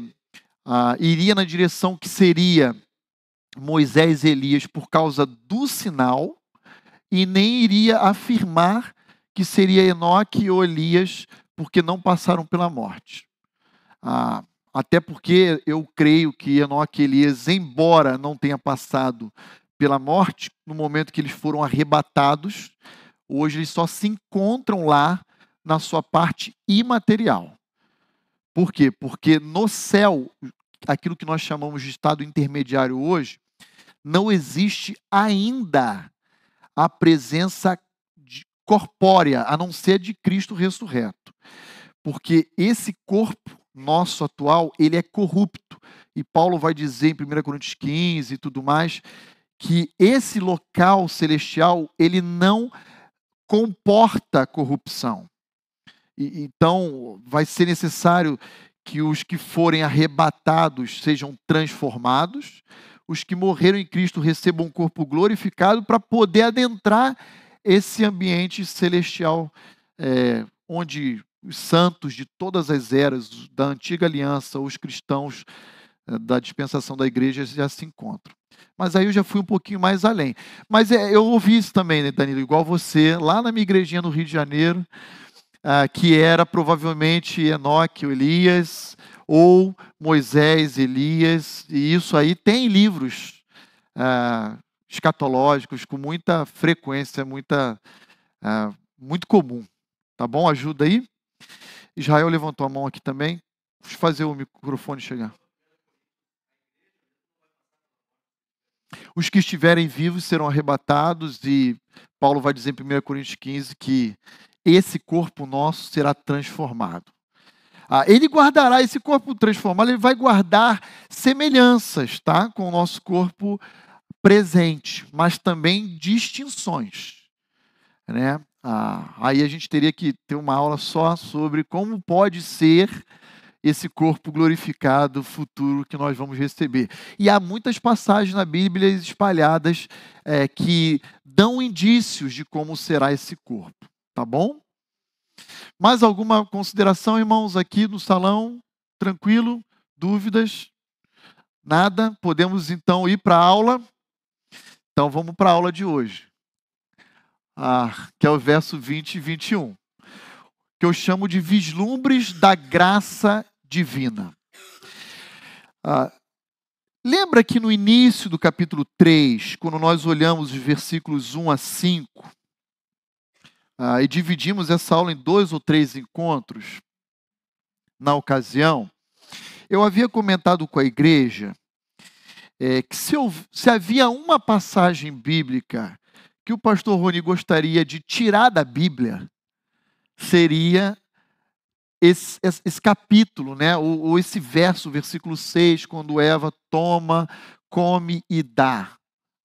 ah, iria na direção que seria Moisés e Elias por causa do sinal, e nem iria afirmar que seria Enoque ou Elias porque não passaram pela morte. Ah, até porque eu creio que Enoque e Elias, embora não tenha passado pela morte, no momento que eles foram arrebatados, hoje eles só se encontram lá na sua parte imaterial. Por quê? Porque no céu, aquilo que nós chamamos de estado intermediário hoje, não existe ainda a presença corpórea, a não ser de Cristo ressurreto. Porque esse corpo nosso atual, ele é corrupto. E Paulo vai dizer em 1 Coríntios 15 e tudo mais, que esse local celestial, ele não comporta corrupção. E, então, vai ser necessário que os que forem arrebatados sejam transformados, os que morreram em Cristo recebam um corpo glorificado para poder adentrar esse ambiente celestial, é, onde os santos de todas as eras, da antiga aliança, os cristãos é, da dispensação da igreja já se encontram. Mas aí eu já fui um pouquinho mais além. Mas é, eu ouvi isso também, né, Danilo, igual você, lá na minha igrejinha no Rio de Janeiro, ah, que era provavelmente Enoque Elias, ou Moisés, Elias, e isso aí tem livros ah, escatológicos com muita frequência, muita, ah, muito comum. Tá bom? Ajuda aí. Israel levantou a mão aqui também. Deixa eu fazer o microfone chegar. Os que estiverem vivos serão arrebatados, e Paulo vai dizer em 1 Coríntios 15 que esse corpo nosso será transformado. Ah, ele guardará esse corpo transformado, ele vai guardar semelhanças tá, com o nosso corpo presente, mas também distinções. Né? Ah, aí a gente teria que ter uma aula só sobre como pode ser esse corpo glorificado futuro que nós vamos receber. E há muitas passagens na Bíblia espalhadas é, que dão indícios de como será esse corpo. Tá bom? Mais alguma consideração, irmãos, aqui no salão? Tranquilo? Dúvidas? Nada? Podemos então ir para a aula? Então vamos para a aula de hoje. Ah, que é o verso 20 e 21. Que eu chamo de vislumbres da graça divina. Ah, lembra que no início do capítulo 3, quando nós olhamos os versículos 1 a 5, ah, e dividimos essa aula em dois ou três encontros, na ocasião, eu havia comentado com a igreja é, que se, eu, se havia uma passagem bíblica que o pastor Rony gostaria de tirar da Bíblia, seria esse, esse, esse capítulo, né? ou, ou esse verso, versículo 6, quando Eva toma, come e dá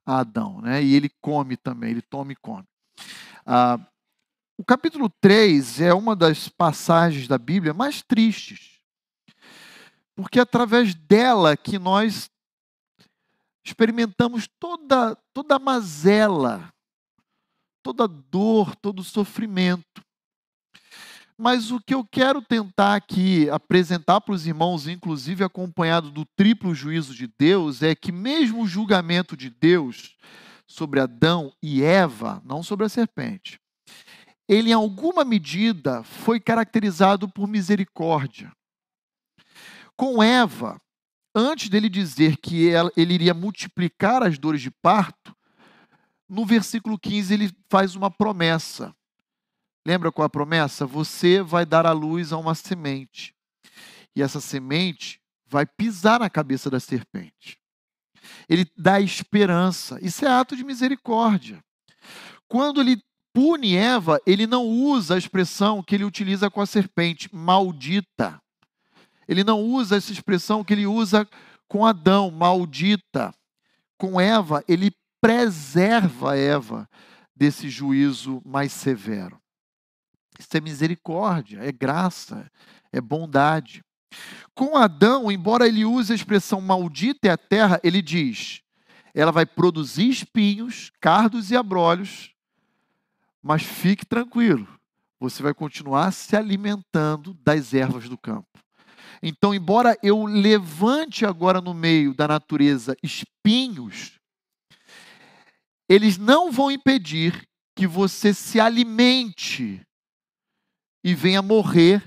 a Adão. Né? E ele come também, ele toma e come. Ah, o capítulo 3 é uma das passagens da Bíblia mais tristes, porque é através dela que nós experimentamos toda, toda a mazela, toda dor, todo sofrimento. Mas o que eu quero tentar aqui apresentar para os irmãos, inclusive acompanhado do triplo juízo de Deus, é que mesmo o julgamento de Deus sobre Adão e Eva, não sobre a serpente, ele em alguma medida foi caracterizado por misericórdia. Com Eva, antes dele dizer que ele iria multiplicar as dores de parto, no versículo 15 ele faz uma promessa. Lembra qual a promessa? Você vai dar à luz a uma semente. E essa semente vai pisar na cabeça da serpente. Ele dá esperança. Isso é ato de misericórdia. Quando ele pune Eva, ele não usa a expressão que ele utiliza com a serpente, maldita. Ele não usa essa expressão que ele usa com Adão, maldita. Com Eva, ele preserva Eva desse juízo mais severo. Isso é misericórdia, é graça, é bondade. Com Adão, embora ele use a expressão maldita é a terra, ele diz: ela vai produzir espinhos, cardos e abrolhos, mas fique tranquilo, você vai continuar se alimentando das ervas do campo. Então, embora eu levante agora no meio da natureza espinhos, eles não vão impedir que você se alimente e venha morrer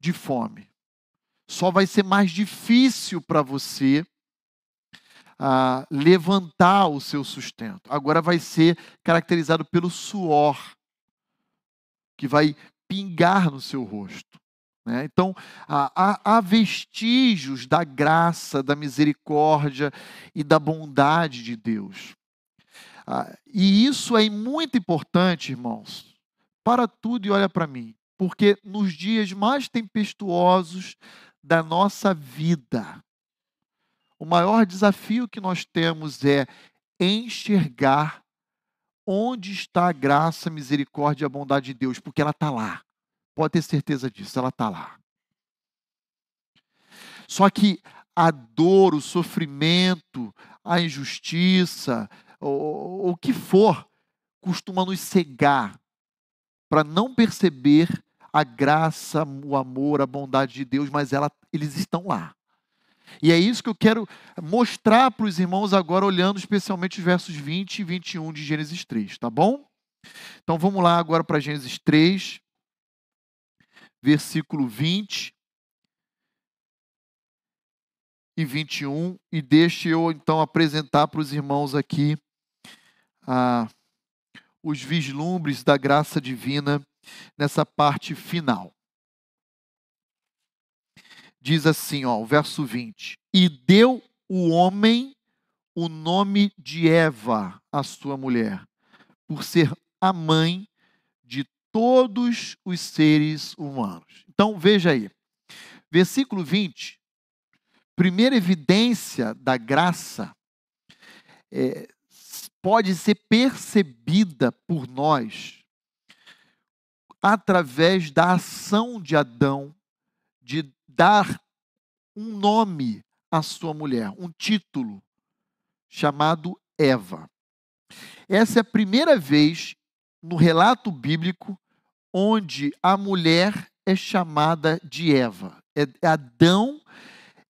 de fome. Só vai ser mais difícil para você a levantar o seu sustento. Agora vai ser caracterizado pelo suor, que vai pingar no seu rosto. Né? Então, há, há vestígios da graça, da misericórdia e da bondade de Deus. Ah, e isso é muito importante, irmãos. Para tudo e olha para mim, porque nos dias mais tempestuosos da nossa vida, o maior desafio que nós temos é enxergar onde está a graça, a misericórdia e a bondade de Deus, porque ela está lá. Pode ter certeza disso, ela está lá. Só que a dor, o sofrimento, a injustiça, o, o que for, costuma nos cegar para não perceber a graça, o amor, a bondade de Deus, mas ela, eles estão lá. E é isso que eu quero mostrar para os irmãos agora, olhando especialmente os versos 20 e 21 de Gênesis 3, tá bom? Então vamos lá agora para Gênesis 3, versículo 20 e 21, e deixe eu então apresentar para os irmãos aqui os vislumbres da graça divina nessa parte final. Diz assim, ó, o verso 20: E deu o homem o nome de Eva, a sua mulher, por ser a mãe de todos os seres humanos. Então veja aí, versículo 20, primeira evidência da graça é, pode ser percebida por nós através da ação de Adão de dar um nome à sua mulher, um título chamado Eva. Essa é a primeira vez no relato bíblico onde a mulher é chamada de Eva. É Adão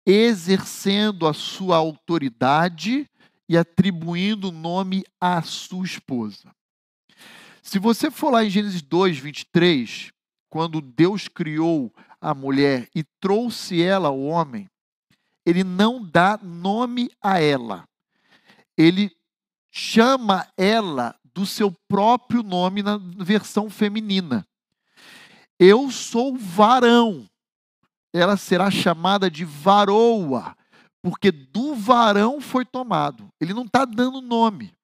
exercendo a sua autoridade e atribuindo nome à sua esposa. Se você for lá em Gênesis 2, 23, quando Deus criou a mulher e trouxe ela ao homem, ele não dá nome a ela. Ele chama ela do seu próprio nome na versão feminina. Eu sou varão. Ela será chamada de varoa, porque do varão foi tomado. Ele não está dando nome.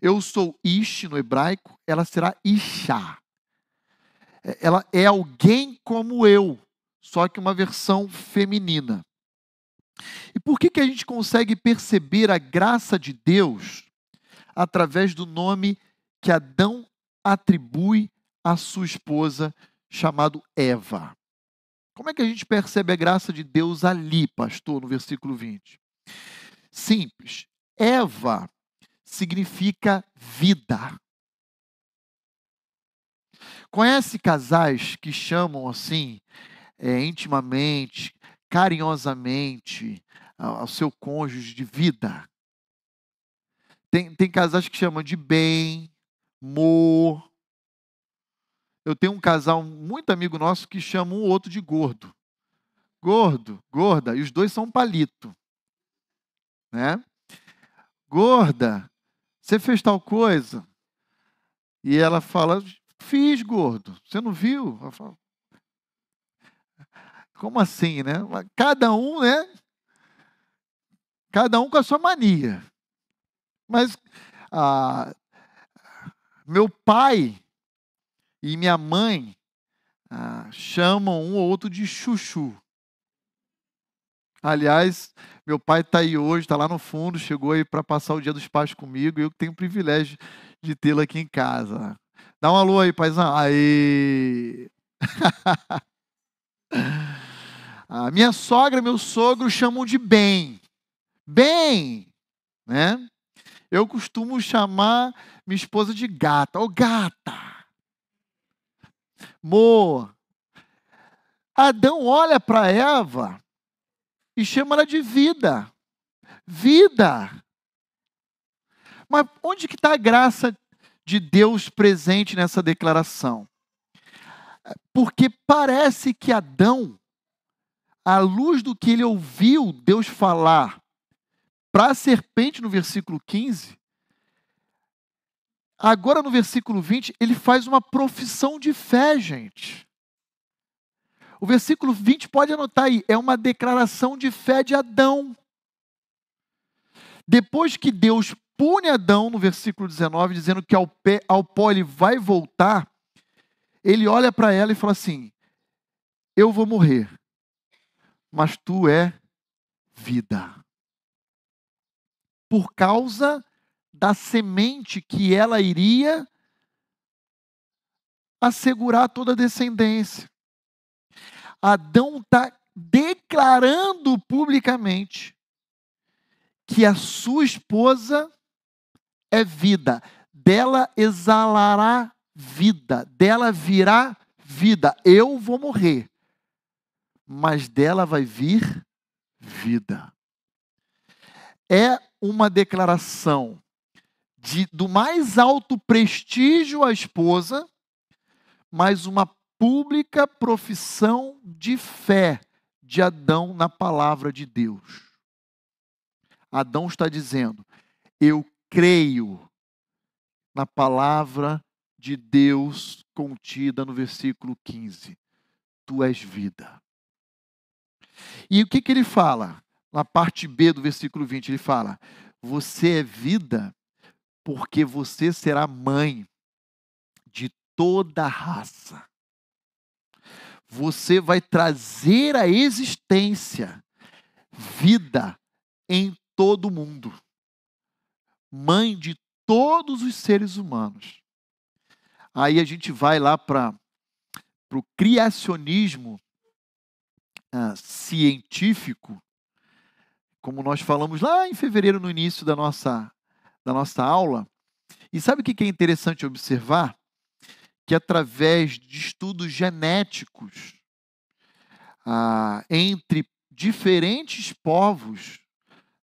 Eu sou Ish no hebraico, ela será Isha. Ela é alguém como eu, só que uma versão feminina. E por que, que a gente consegue perceber a graça de Deus através do nome que Adão atribui à sua esposa, chamado Eva. Como é que a gente percebe a graça de Deus ali, pastor, no versículo 20? Simples. Eva significa vida. Conhece casais que chamam assim, é, intimamente, carinhosamente, ao seu cônjuge de vida? Tem, tem casais que chamam de bem, amor. Eu tenho um casal muito amigo nosso que chama um outro de gordo. Gordo, gorda, e os dois são palito. Né? Gorda, você fez tal coisa? E ela fala, fiz, gordo. Você não viu? Falo, Como assim, né? Cada um, né? Cada um com a sua mania. Mas ah, meu pai e minha mãe ah, chamam um ou outro de chuchu. Aliás, meu pai está aí hoje, está lá no fundo, chegou aí para passar o dia dos pais comigo, e eu tenho o privilégio de tê-lo aqui em casa. Dá um alô aí, paizão. Aí. A minha sogra meu sogro chamam de bem. Bem, né? Eu costumo chamar minha esposa de gata. Ô, oh, gata! Mo! Adão olha para Eva e chama ela de vida. Vida! Mas onde que está a graça de Deus presente nessa declaração? Porque parece que Adão, à luz do que ele ouviu Deus falar para a serpente no versículo 15, agora no versículo 20, ele faz uma profissão de fé, gente. O versículo 20, pode anotar aí, é uma declaração de fé de Adão. Depois que Deus pune Adão, no versículo 19, dizendo que ao, pé, ao pó ele vai voltar, ele olha para ela e fala assim: Eu vou morrer, mas tu é vida. Por causa da semente que ela iria assegurar toda a descendência. Adão está declarando publicamente que a sua esposa é vida, dela exalará vida, dela virá vida. Eu vou morrer, mas dela vai vir vida. É uma declaração de, do mais alto prestígio à esposa, mas uma pública profissão de fé de Adão na palavra de Deus. Adão está dizendo: Eu creio na palavra de Deus contida no versículo 15: Tu és vida. E o que, que ele fala? Na parte B do versículo 20, ele fala: Você é vida porque você será mãe de toda a raça. Você vai trazer à existência vida em todo mundo. Mãe de todos os seres humanos. Aí a gente vai lá para o criacionismo ah, científico, como nós falamos lá em fevereiro, no início da nossa, da nossa aula. E sabe o que é interessante observar? Que através de estudos genéticos ah, entre diferentes povos,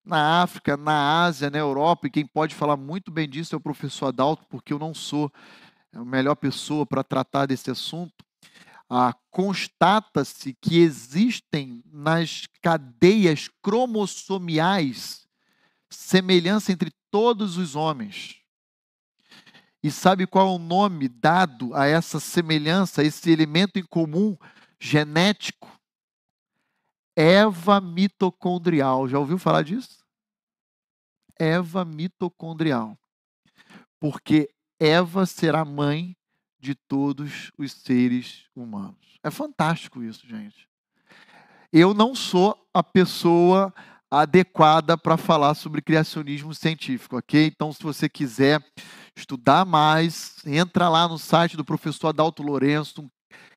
na África, na Ásia, na Europa, e quem pode falar muito bem disso é o professor Adalto, porque eu não sou a melhor pessoa para tratar desse assunto. Ah, Constata-se que existem nas cadeias cromossomiais semelhança entre todos os homens. E sabe qual é o nome dado a essa semelhança, a esse elemento em comum genético? Eva mitocondrial. Já ouviu falar disso? Eva mitocondrial. Porque Eva será mãe de todos os seres humanos. É fantástico isso, gente. Eu não sou a pessoa adequada para falar sobre criacionismo científico, ok? Então, se você quiser estudar mais, entra lá no site do professor Adalto Lourenço, um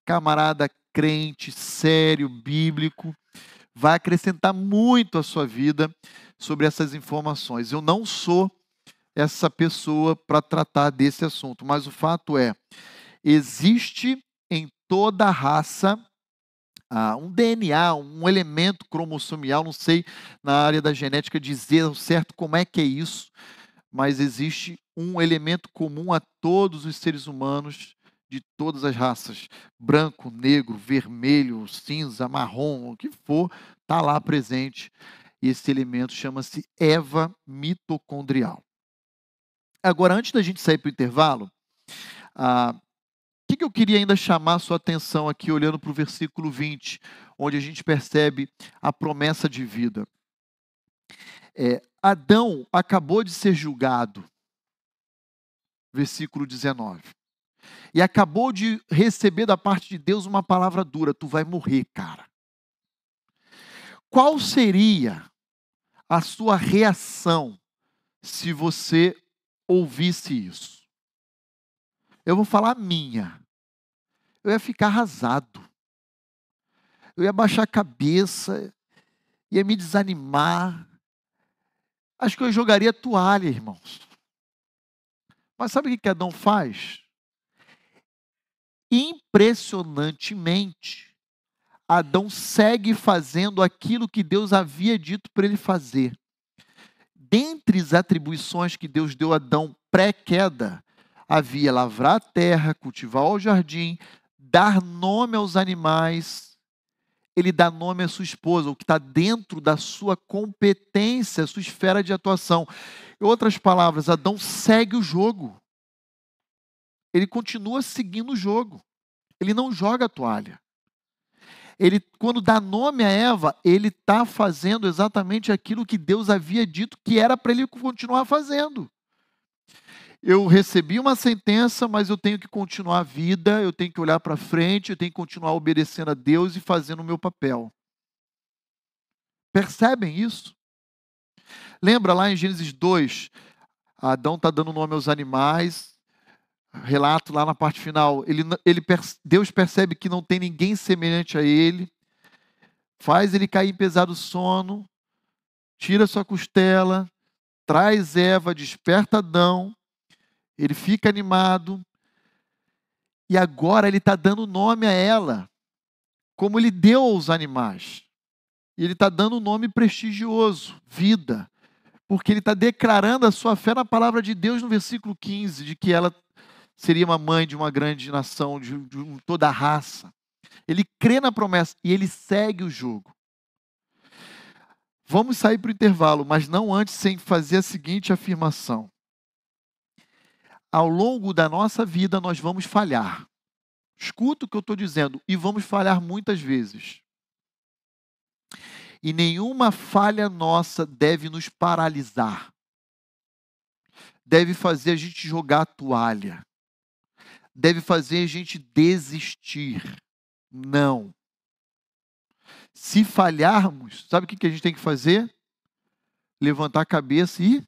camarada crente, sério, bíblico, vai acrescentar muito à sua vida sobre essas informações. Eu não sou essa pessoa para tratar desse assunto, mas o fato é, existe em toda raça um DNA, um elemento cromossomial, não sei na área da genética dizer certo como é que é isso, mas existe um elemento comum a todos os seres humanos de todas as raças, branco, negro, vermelho, cinza, marrom, o que for, está lá presente. Esse elemento chama-se Eva mitocondrial. Agora, antes da gente sair para o intervalo, ah, que, que eu queria ainda chamar a sua atenção aqui, olhando para o versículo 20, onde a gente percebe a promessa de vida. É, Adão acabou de ser julgado, versículo 19 e acabou de receber da parte de Deus uma palavra dura: tu vai morrer, cara. Qual seria a sua reação se você ouvisse isso? Eu vou falar minha. Eu ia ficar arrasado. Eu ia baixar a cabeça, ia me desanimar. Acho que eu jogaria toalha, irmãos. Mas sabe o que Adão faz? impressionantemente, Adão segue fazendo aquilo que Deus havia dito para ele fazer. Dentre as atribuições que Deus deu a Adão pré-queda, havia lavrar a terra, cultivar o jardim, dar nome aos animais. Ele dá nome à sua esposa, o que está dentro da sua competência, sua esfera de atuação. Em outras palavras, Adão segue o jogo ele continua seguindo o jogo. Ele não joga a toalha. ele, quando dá nome a Eva, ele está fazendo exatamente aquilo que Deus havia dito que era para ele continuar fazendo. Eu recebi uma sentença, mas eu tenho que continuar a vida, eu tenho que olhar para frente, eu tenho que continuar obedecendo a Deus e fazendo o meu papel. Percebem isso? Lembra lá em Gênesis 2, Adão está dando nome aos animais, relato lá na parte final, ele, ele, Deus percebe que não tem ninguém semelhante a ele, faz ele cair em pesado sono, tira sua costela, traz Eva, desperta Adão, ele fica animado, e agora ele está dando nome a ela, como ele deu aos animais. E ele está dando um nome prestigioso, vida, porque ele está declarando a sua fé na palavra de Deus no versículo 15, de que ela seria uma mãe de uma grande nação, de, de toda a raça. Ele crê na promessa e ele segue o jogo. Vamos sair para o intervalo, mas não antes sem fazer a seguinte afirmação. Ao longo da nossa vida, nós vamos falhar. Escuta o que eu estou dizendo, e vamos falhar muitas vezes. E nenhuma falha nossa deve nos paralisar, deve fazer a gente jogar a toalha deve fazer a gente desistir. Não. Se falharmos, sabe o que a gente tem que fazer? Levantar a cabeça e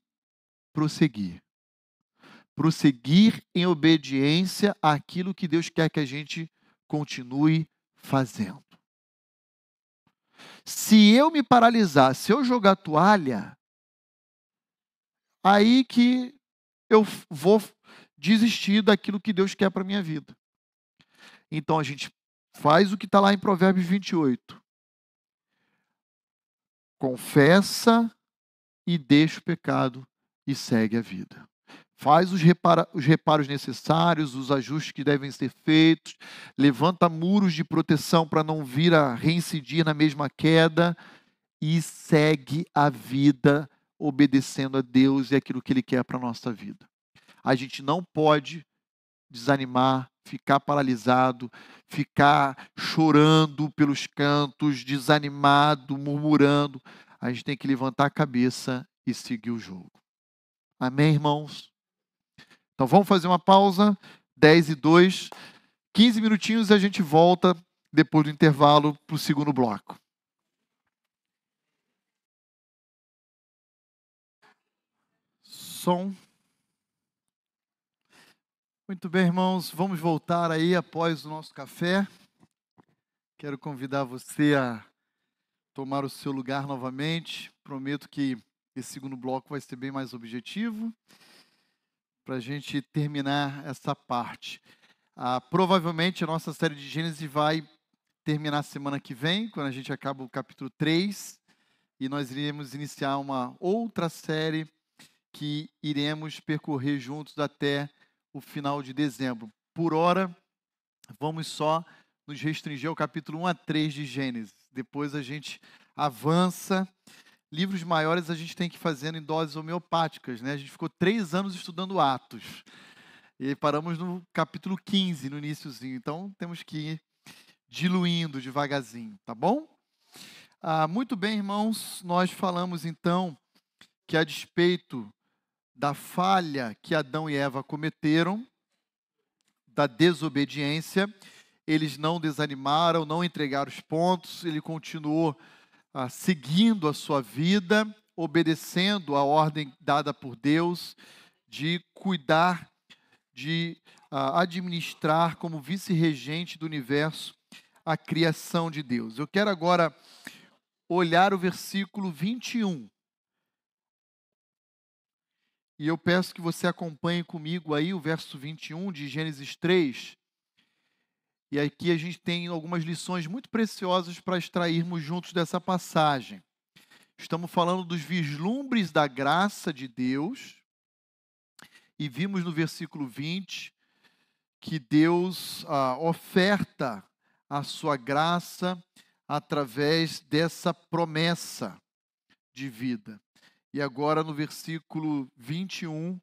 prosseguir. Prosseguir em obediência àquilo que Deus quer que a gente continue fazendo. Se eu me paralisar, se eu jogar toalha, aí que eu vou desistir daquilo que Deus quer para minha vida. Então a gente faz o que está lá em Provérbios 28. Confessa e deixa o pecado e segue a vida. Faz os, repara, os reparos necessários, os ajustes que devem ser feitos, levanta muros de proteção para não vir a reincidir na mesma queda e segue a vida obedecendo a Deus e aquilo que Ele quer para a nossa vida. A gente não pode desanimar, ficar paralisado, ficar chorando pelos cantos, desanimado, murmurando. A gente tem que levantar a cabeça e seguir o jogo. Amém, irmãos? Então vamos fazer uma pausa, 10 e 2, 15 minutinhos e a gente volta depois do intervalo para o segundo bloco. Som. Muito bem, irmãos, vamos voltar aí após o nosso café. Quero convidar você a tomar o seu lugar novamente. Prometo que esse segundo bloco vai ser bem mais objetivo para a gente terminar essa parte. Ah, provavelmente a nossa série de Gênesis vai terminar semana que vem, quando a gente acaba o capítulo 3, e nós iremos iniciar uma outra série que iremos percorrer juntos até o final de dezembro. Por hora, vamos só nos restringir ao capítulo 1 a 3 de Gênesis. Depois a gente avança. Livros maiores a gente tem que ir fazendo em doses homeopáticas. Né? A gente ficou três anos estudando Atos. E paramos no capítulo 15, no iníciozinho. Então temos que ir diluindo devagarzinho, tá bom? Ah, muito bem, irmãos. Nós falamos então que a despeito da falha que Adão e Eva cometeram, da desobediência, eles não desanimaram, não entregaram os pontos, ele continuou ah, seguindo a sua vida, obedecendo a ordem dada por Deus de cuidar, de ah, administrar como vice-regente do universo a criação de Deus. Eu quero agora olhar o versículo 21 e eu peço que você acompanhe comigo aí o verso 21 de Gênesis 3. E aqui a gente tem algumas lições muito preciosas para extrairmos juntos dessa passagem. Estamos falando dos vislumbres da graça de Deus. E vimos no versículo 20 que Deus ah, oferta a sua graça através dessa promessa de vida. E agora no versículo 21,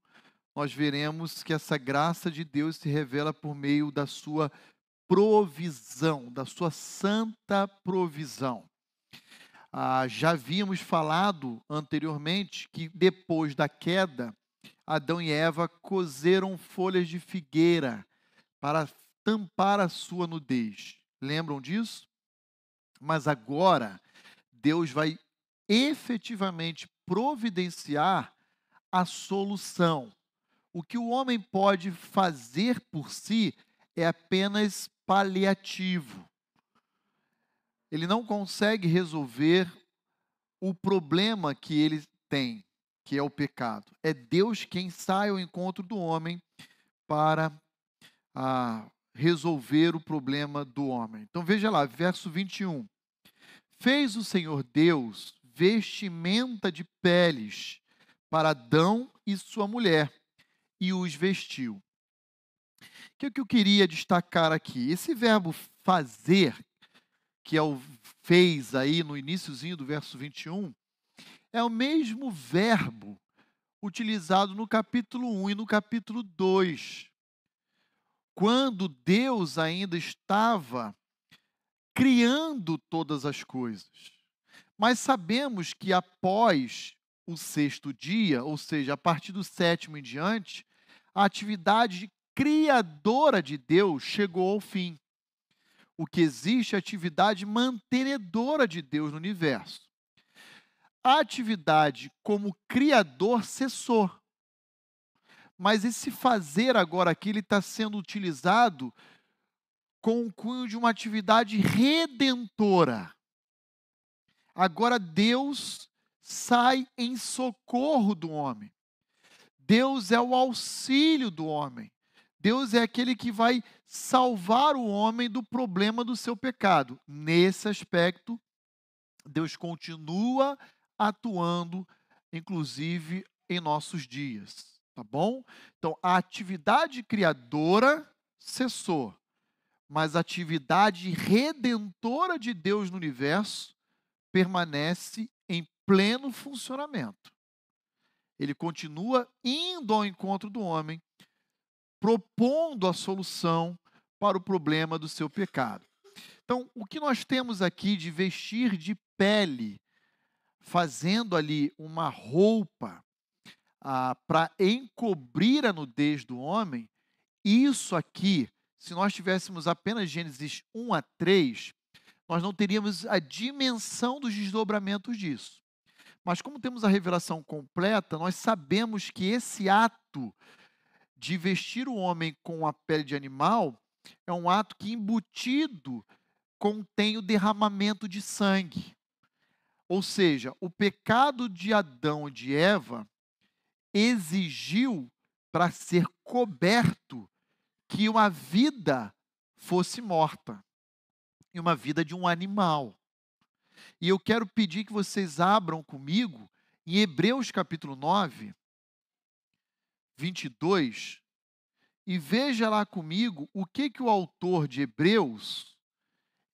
nós veremos que essa graça de Deus se revela por meio da sua provisão, da sua santa provisão. Ah, já havíamos falado anteriormente que depois da queda, Adão e Eva cozeram folhas de figueira para tampar a sua nudez. Lembram disso? Mas agora, Deus vai efetivamente providenciar a solução. O que o homem pode fazer por si é apenas paliativo. Ele não consegue resolver o problema que ele tem, que é o pecado. É Deus quem sai ao encontro do homem para ah, resolver o problema do homem. Então veja lá, verso 21. Fez o Senhor Deus vestimenta de peles para Adão e sua mulher e os vestiu. Que, que eu queria destacar aqui? Esse verbo fazer, que é o fez aí no iníciozinho do verso 21, é o mesmo verbo utilizado no capítulo 1 e no capítulo 2. Quando Deus ainda estava criando todas as coisas. Mas sabemos que após o sexto dia, ou seja, a partir do sétimo em diante, a atividade criadora de Deus chegou ao fim. O que existe é a atividade mantenedora de Deus no universo. A atividade como criador cessou. Mas esse fazer agora aqui, está sendo utilizado com o cunho de uma atividade redentora. Agora Deus sai em socorro do homem. Deus é o auxílio do homem. Deus é aquele que vai salvar o homem do problema do seu pecado. Nesse aspecto, Deus continua atuando, inclusive em nossos dias, tá bom? Então, a atividade criadora cessou, mas a atividade redentora de Deus no universo permanece em pleno funcionamento ele continua indo ao encontro do homem, propondo a solução para o problema do seu pecado. Então, o que nós temos aqui de vestir de pele, fazendo ali uma roupa ah, para encobrir a nudez do homem, isso aqui, se nós tivéssemos apenas Gênesis 1 a 3, nós não teríamos a dimensão dos desdobramentos disso. Mas como temos a revelação completa, nós sabemos que esse ato de vestir o homem com a pele de animal é um ato que embutido contém o derramamento de sangue. Ou seja, o pecado de Adão e de Eva exigiu para ser coberto que uma vida fosse morta e uma vida de um animal. E eu quero pedir que vocês abram comigo em Hebreus capítulo 9, 22, e veja lá comigo o que que o autor de Hebreus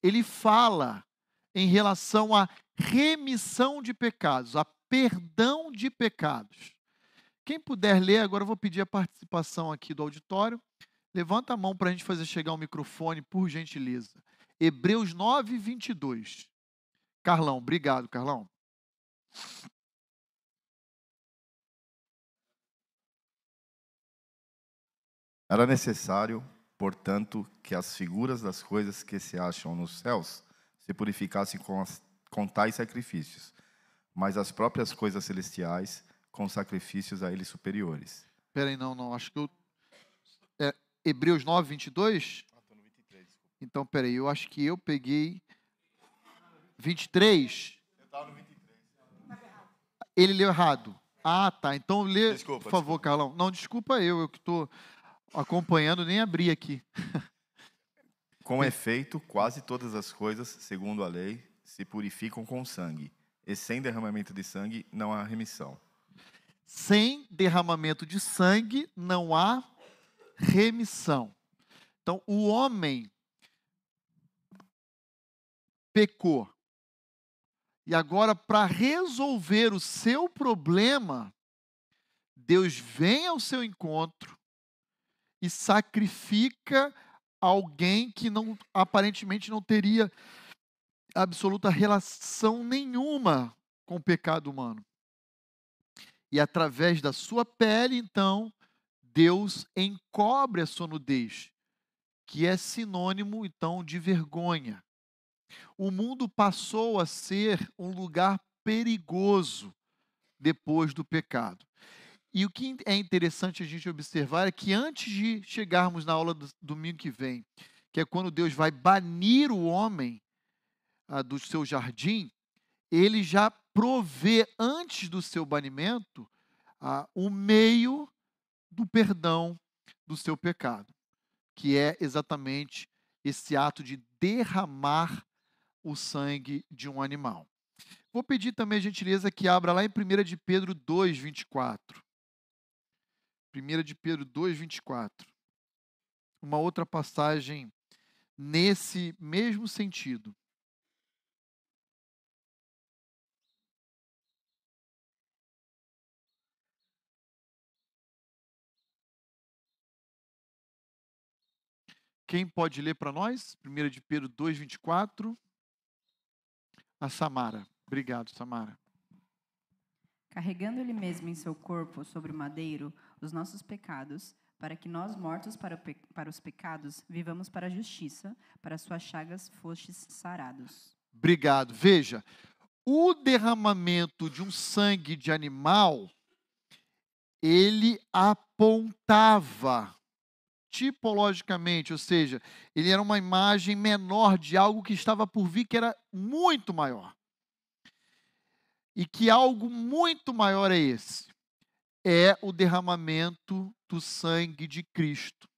ele fala em relação à remissão de pecados, a perdão de pecados. Quem puder ler, agora eu vou pedir a participação aqui do auditório. Levanta a mão para a gente fazer chegar o microfone, por gentileza. Hebreus 9, 22. Carlão, obrigado, Carlão. Era necessário, portanto, que as figuras das coisas que se acham nos céus se purificassem com, as, com tais sacrifícios, mas as próprias coisas celestiais com sacrifícios a eles superiores. Peraí, não, não, acho que eu... É, Hebreus 9, 22? Ah, estou no 23. Então, peraí, eu acho que eu peguei 23. Eu estava no 23. Ele leu errado. Ah, tá. Então lê, desculpa, por favor, desculpa. Carlão. Não, desculpa eu, eu que estou acompanhando, nem abri aqui. Com efeito, quase todas as coisas, segundo a lei, se purificam com sangue. E sem derramamento de sangue não há remissão. Sem derramamento de sangue não há remissão. Então, o homem pecou. E agora, para resolver o seu problema, Deus vem ao seu encontro e sacrifica alguém que não aparentemente não teria absoluta relação nenhuma com o pecado humano. E através da sua pele, então, Deus encobre a sua nudez, que é sinônimo, então, de vergonha. O mundo passou a ser um lugar perigoso depois do pecado. E o que é interessante a gente observar é que antes de chegarmos na aula do domingo que vem, que é quando Deus vai banir o homem ah, do seu jardim, ele já provê antes do seu banimento ah, o meio do perdão do seu pecado, que é exatamente esse ato de derramar o sangue de um animal. Vou pedir também a gentileza que abra lá em 1 de Pedro 2, 24. 1 de Pedro 2, 24. Uma outra passagem nesse mesmo sentido. Quem pode ler para nós? 1 de Pedro 2, 24. A Samara. Obrigado, Samara. Carregando ele mesmo em seu corpo sobre o madeiro os nossos pecados, para que nós, mortos para, para os pecados, vivamos para a justiça, para suas chagas fostes sarados. Obrigado. Veja, o derramamento de um sangue de animal, ele apontava tipologicamente, ou seja, ele era uma imagem menor de algo que estava por vir, que era muito maior. E que algo muito maior é esse? É o derramamento do sangue de Cristo.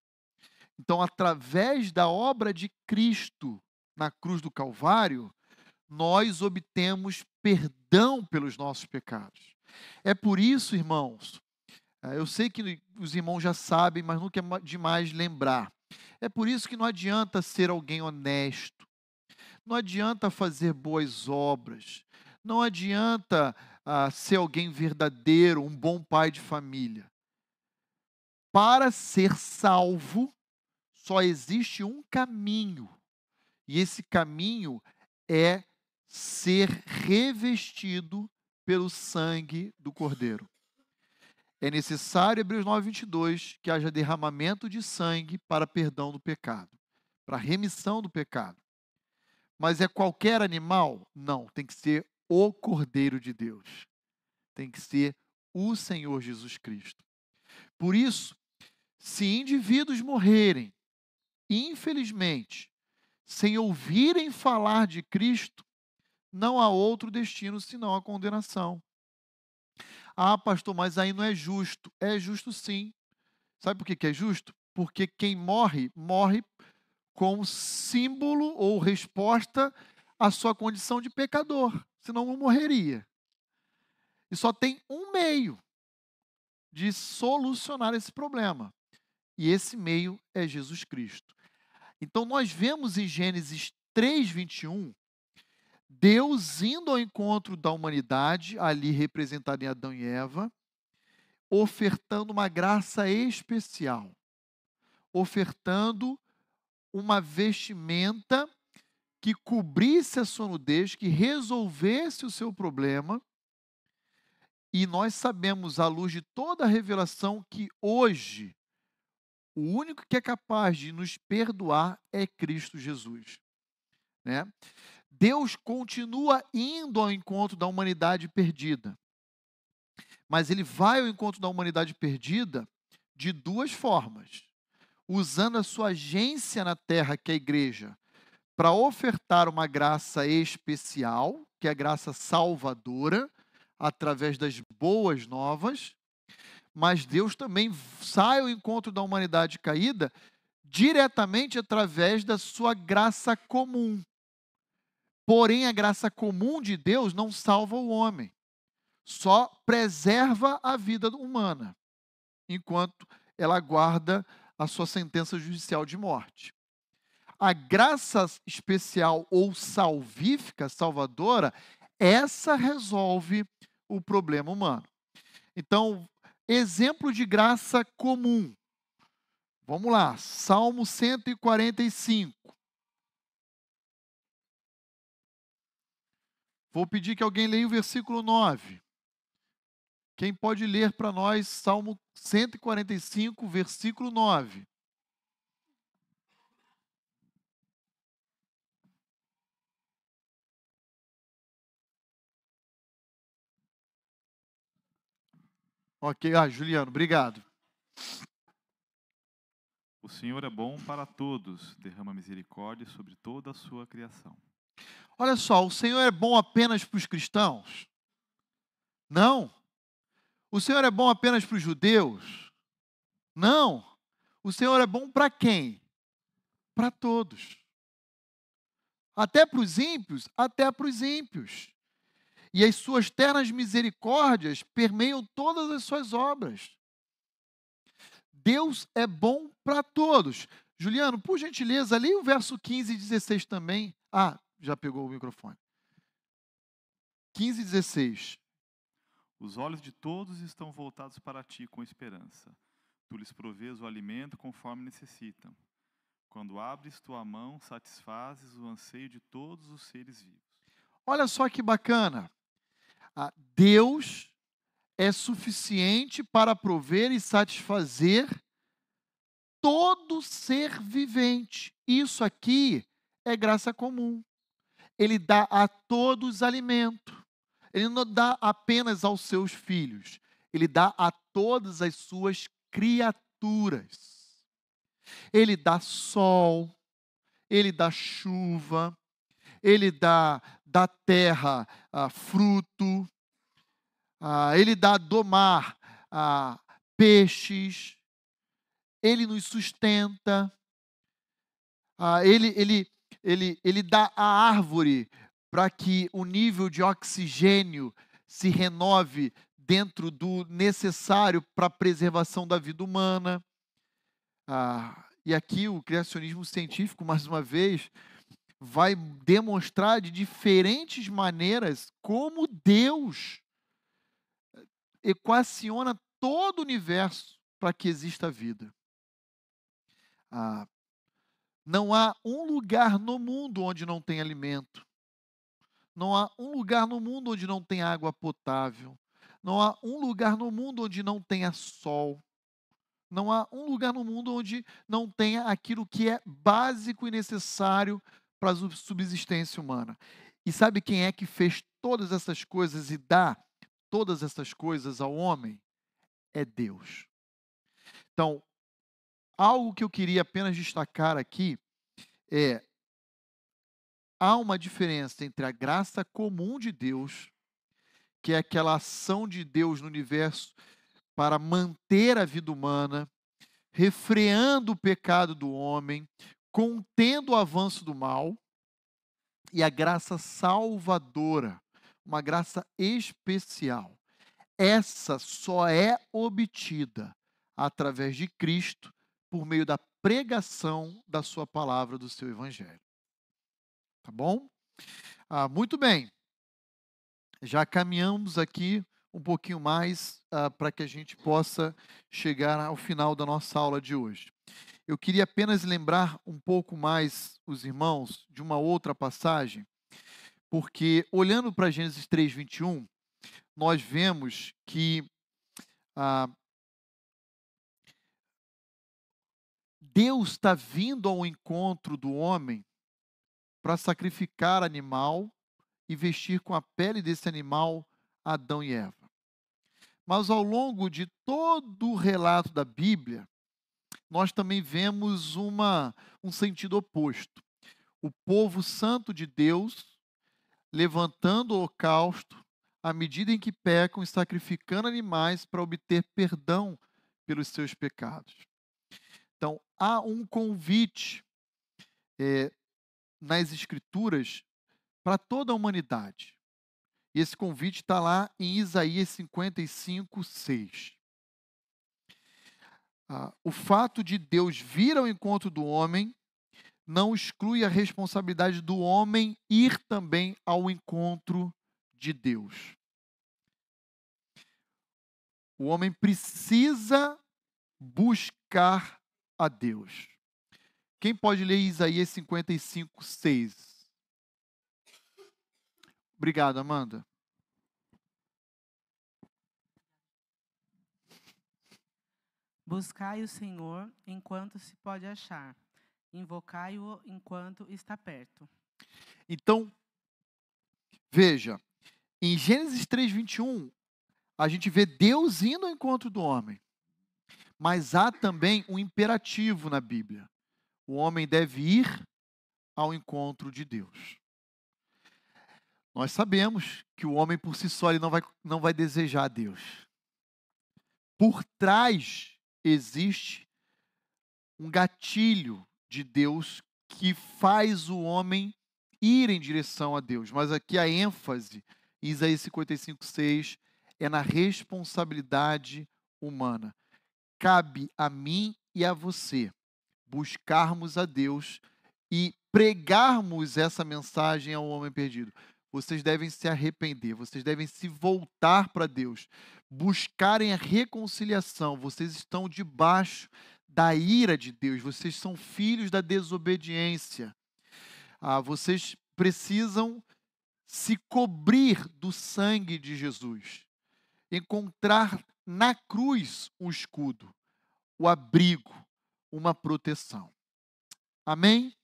Então, através da obra de Cristo na cruz do Calvário, nós obtemos perdão pelos nossos pecados. É por isso, irmãos, ah, eu sei que os irmãos já sabem, mas nunca é demais lembrar. É por isso que não adianta ser alguém honesto, não adianta fazer boas obras, não adianta ah, ser alguém verdadeiro, um bom pai de família. Para ser salvo, só existe um caminho, e esse caminho é ser revestido pelo sangue do Cordeiro é necessário, Hebreus 9, 22, que haja derramamento de sangue para perdão do pecado, para remissão do pecado. Mas é qualquer animal? Não, tem que ser o Cordeiro de Deus. Tem que ser o Senhor Jesus Cristo. Por isso, se indivíduos morrerem, infelizmente, sem ouvirem falar de Cristo, não há outro destino senão a condenação. Ah, pastor, mas aí não é justo. É justo sim. Sabe por que, é justo? Porque quem morre, morre como símbolo ou resposta à sua condição de pecador. Senão não morreria. E só tem um meio de solucionar esse problema. E esse meio é Jesus Cristo. Então nós vemos em Gênesis 3, 21, Deus indo ao encontro da humanidade, ali representada em Adão e Eva, ofertando uma graça especial, ofertando uma vestimenta que cobrisse a sua nudez, que resolvesse o seu problema. E nós sabemos, à luz de toda a revelação, que hoje o único que é capaz de nos perdoar é Cristo Jesus. Né? Deus continua indo ao encontro da humanidade perdida. Mas ele vai ao encontro da humanidade perdida de duas formas. Usando a sua agência na terra, que é a igreja, para ofertar uma graça especial, que é a graça salvadora, através das boas novas. Mas Deus também sai ao encontro da humanidade caída diretamente através da sua graça comum, Porém, a graça comum de Deus não salva o homem, só preserva a vida humana, enquanto ela guarda a sua sentença judicial de morte. A graça especial ou salvífica, salvadora, essa resolve o problema humano. Então, exemplo de graça comum. Vamos lá, Salmo 145. Vou pedir que alguém leia o versículo 9. Quem pode ler para nós Salmo 145, versículo 9? Ok, ah, Juliano, obrigado. O Senhor é bom para todos, derrama misericórdia sobre toda a sua criação. Olha só, o Senhor é bom apenas para os cristãos? Não. O Senhor é bom apenas para os judeus? Não. O Senhor é bom para quem? Para todos. Até para os ímpios? Até para os ímpios. E as suas ternas misericórdias permeiam todas as suas obras. Deus é bom para todos. Juliano, por gentileza, leia o verso 15 e 16 também. Ah, já pegou o microfone. 15 e 16. Os olhos de todos estão voltados para ti com esperança. Tu lhes provês o alimento conforme necessitam. Quando abres tua mão, satisfazes o anseio de todos os seres vivos. Olha só que bacana. Ah, Deus é suficiente para prover e satisfazer todo ser vivente. Isso aqui é graça comum. Ele dá a todos alimento. Ele não dá apenas aos seus filhos, ele dá a todas as suas criaturas. Ele dá sol, ele dá chuva, ele dá da terra ah, fruto, ah, ele dá do mar ah, peixes, ele nos sustenta, ah, ele, ele, ele, ele dá a árvore para que o nível de oxigênio se renove dentro do necessário para a preservação da vida humana. Ah, e aqui o criacionismo científico, mais uma vez, vai demonstrar de diferentes maneiras como Deus equaciona todo o universo para que exista vida. Ah, não há um lugar no mundo onde não tem alimento. Não há um lugar no mundo onde não tem água potável. Não há um lugar no mundo onde não tenha sol. Não há um lugar no mundo onde não tenha aquilo que é básico e necessário para a subsistência humana. E sabe quem é que fez todas essas coisas e dá todas essas coisas ao homem? É Deus. Então, algo que eu queria apenas destacar aqui é há uma diferença entre a graça comum de Deus, que é aquela ação de Deus no universo para manter a vida humana, refreando o pecado do homem, contendo o avanço do mal, e a graça salvadora, uma graça especial. Essa só é obtida através de Cristo por meio da pregação da sua palavra, do seu evangelho. Tá bom? Ah, muito bem. Já caminhamos aqui um pouquinho mais ah, para que a gente possa chegar ao final da nossa aula de hoje. Eu queria apenas lembrar um pouco mais os irmãos de uma outra passagem, porque olhando para Gênesis 3, 21, nós vemos que ah, Deus está vindo ao encontro do homem para sacrificar animal e vestir com a pele desse animal Adão e Eva. Mas ao longo de todo o relato da Bíblia, nós também vemos uma, um sentido oposto. O povo santo de Deus levantando o holocausto à medida em que pecam e sacrificando animais para obter perdão pelos seus pecados. Então, há um convite é, nas Escrituras para toda a humanidade. E esse convite está lá em Isaías 55, 6. Ah, o fato de Deus vir ao encontro do homem não exclui a responsabilidade do homem ir também ao encontro de Deus. O homem precisa buscar a Deus. Quem pode ler Isaías 55, 6? Obrigado, Amanda. Buscai o Senhor enquanto se pode achar, invocai-o enquanto está perto. Então, veja, em Gênesis 3, 21, a gente vê Deus indo ao encontro do homem. Mas há também um imperativo na Bíblia. O homem deve ir ao encontro de Deus. Nós sabemos que o homem por si só ele não vai, não vai desejar a Deus. Por trás existe um gatilho de Deus que faz o homem ir em direção a Deus. Mas aqui a ênfase, em Isaías 55, 6, é na responsabilidade humana. Cabe a mim e a você buscarmos a Deus e pregarmos essa mensagem ao homem perdido. Vocês devem se arrepender, vocês devem se voltar para Deus, buscarem a reconciliação. Vocês estão debaixo da ira de Deus, vocês são filhos da desobediência. Ah, vocês precisam se cobrir do sangue de Jesus, encontrar na cruz um escudo, o abrigo, uma proteção. Amém?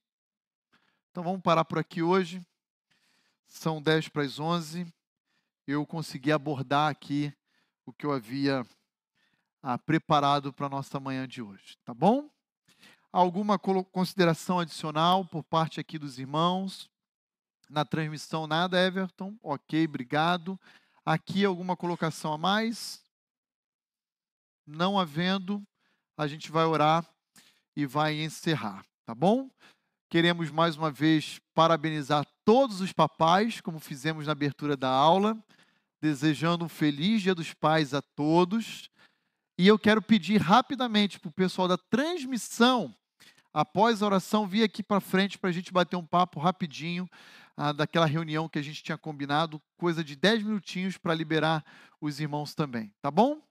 Então vamos parar por aqui hoje. São 10 para as 11. Eu consegui abordar aqui o que eu havia ah, preparado para a nossa manhã de hoje. Tá bom? Alguma consideração adicional por parte aqui dos irmãos? Na transmissão, nada, Everton? Ok, obrigado. Aqui alguma colocação a mais? Não havendo, a gente vai orar e vai encerrar, tá bom? Queremos mais uma vez parabenizar todos os papais, como fizemos na abertura da aula, desejando um feliz Dia dos Pais a todos. E eu quero pedir rapidamente para o pessoal da transmissão, após a oração, vir aqui para frente para a gente bater um papo rapidinho ah, daquela reunião que a gente tinha combinado, coisa de 10 minutinhos para liberar os irmãos também, tá bom?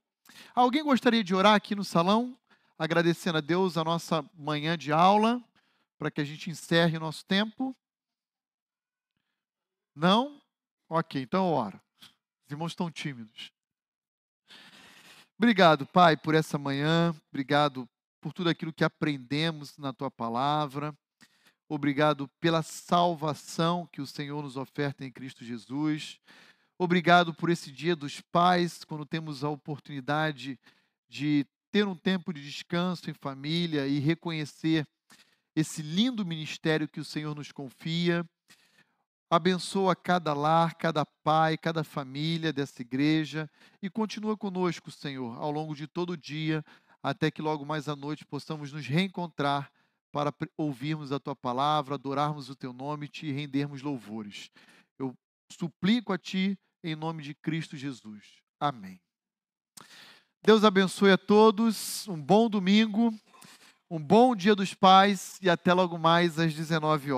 Alguém gostaria de orar aqui no salão? agradecendo a Deus a nossa manhã de aula, para que a gente encerre o nosso tempo. Não? Ok, então ora. Os irmãos estão tímidos. Obrigado, Pai, por essa manhã. Obrigado por tudo aquilo que aprendemos na tua palavra. Obrigado pela salvação que o Senhor nos oferta em Cristo Jesus. Obrigado por esse dia dos pais, quando temos a oportunidade de ter um tempo de descanso em família e reconhecer esse lindo ministério que o Senhor nos confia. Abençoa cada lar, cada pai, cada família dessa igreja e continua conosco, Senhor, ao longo de todo o dia, até que logo mais à noite possamos nos reencontrar para ouvirmos a tua palavra, adorarmos o teu nome e te rendermos louvores. Eu suplico a ti em nome de Cristo Jesus. Amém. Deus abençoe a todos. Um bom domingo, um bom dia dos pais e até logo mais às 19 horas.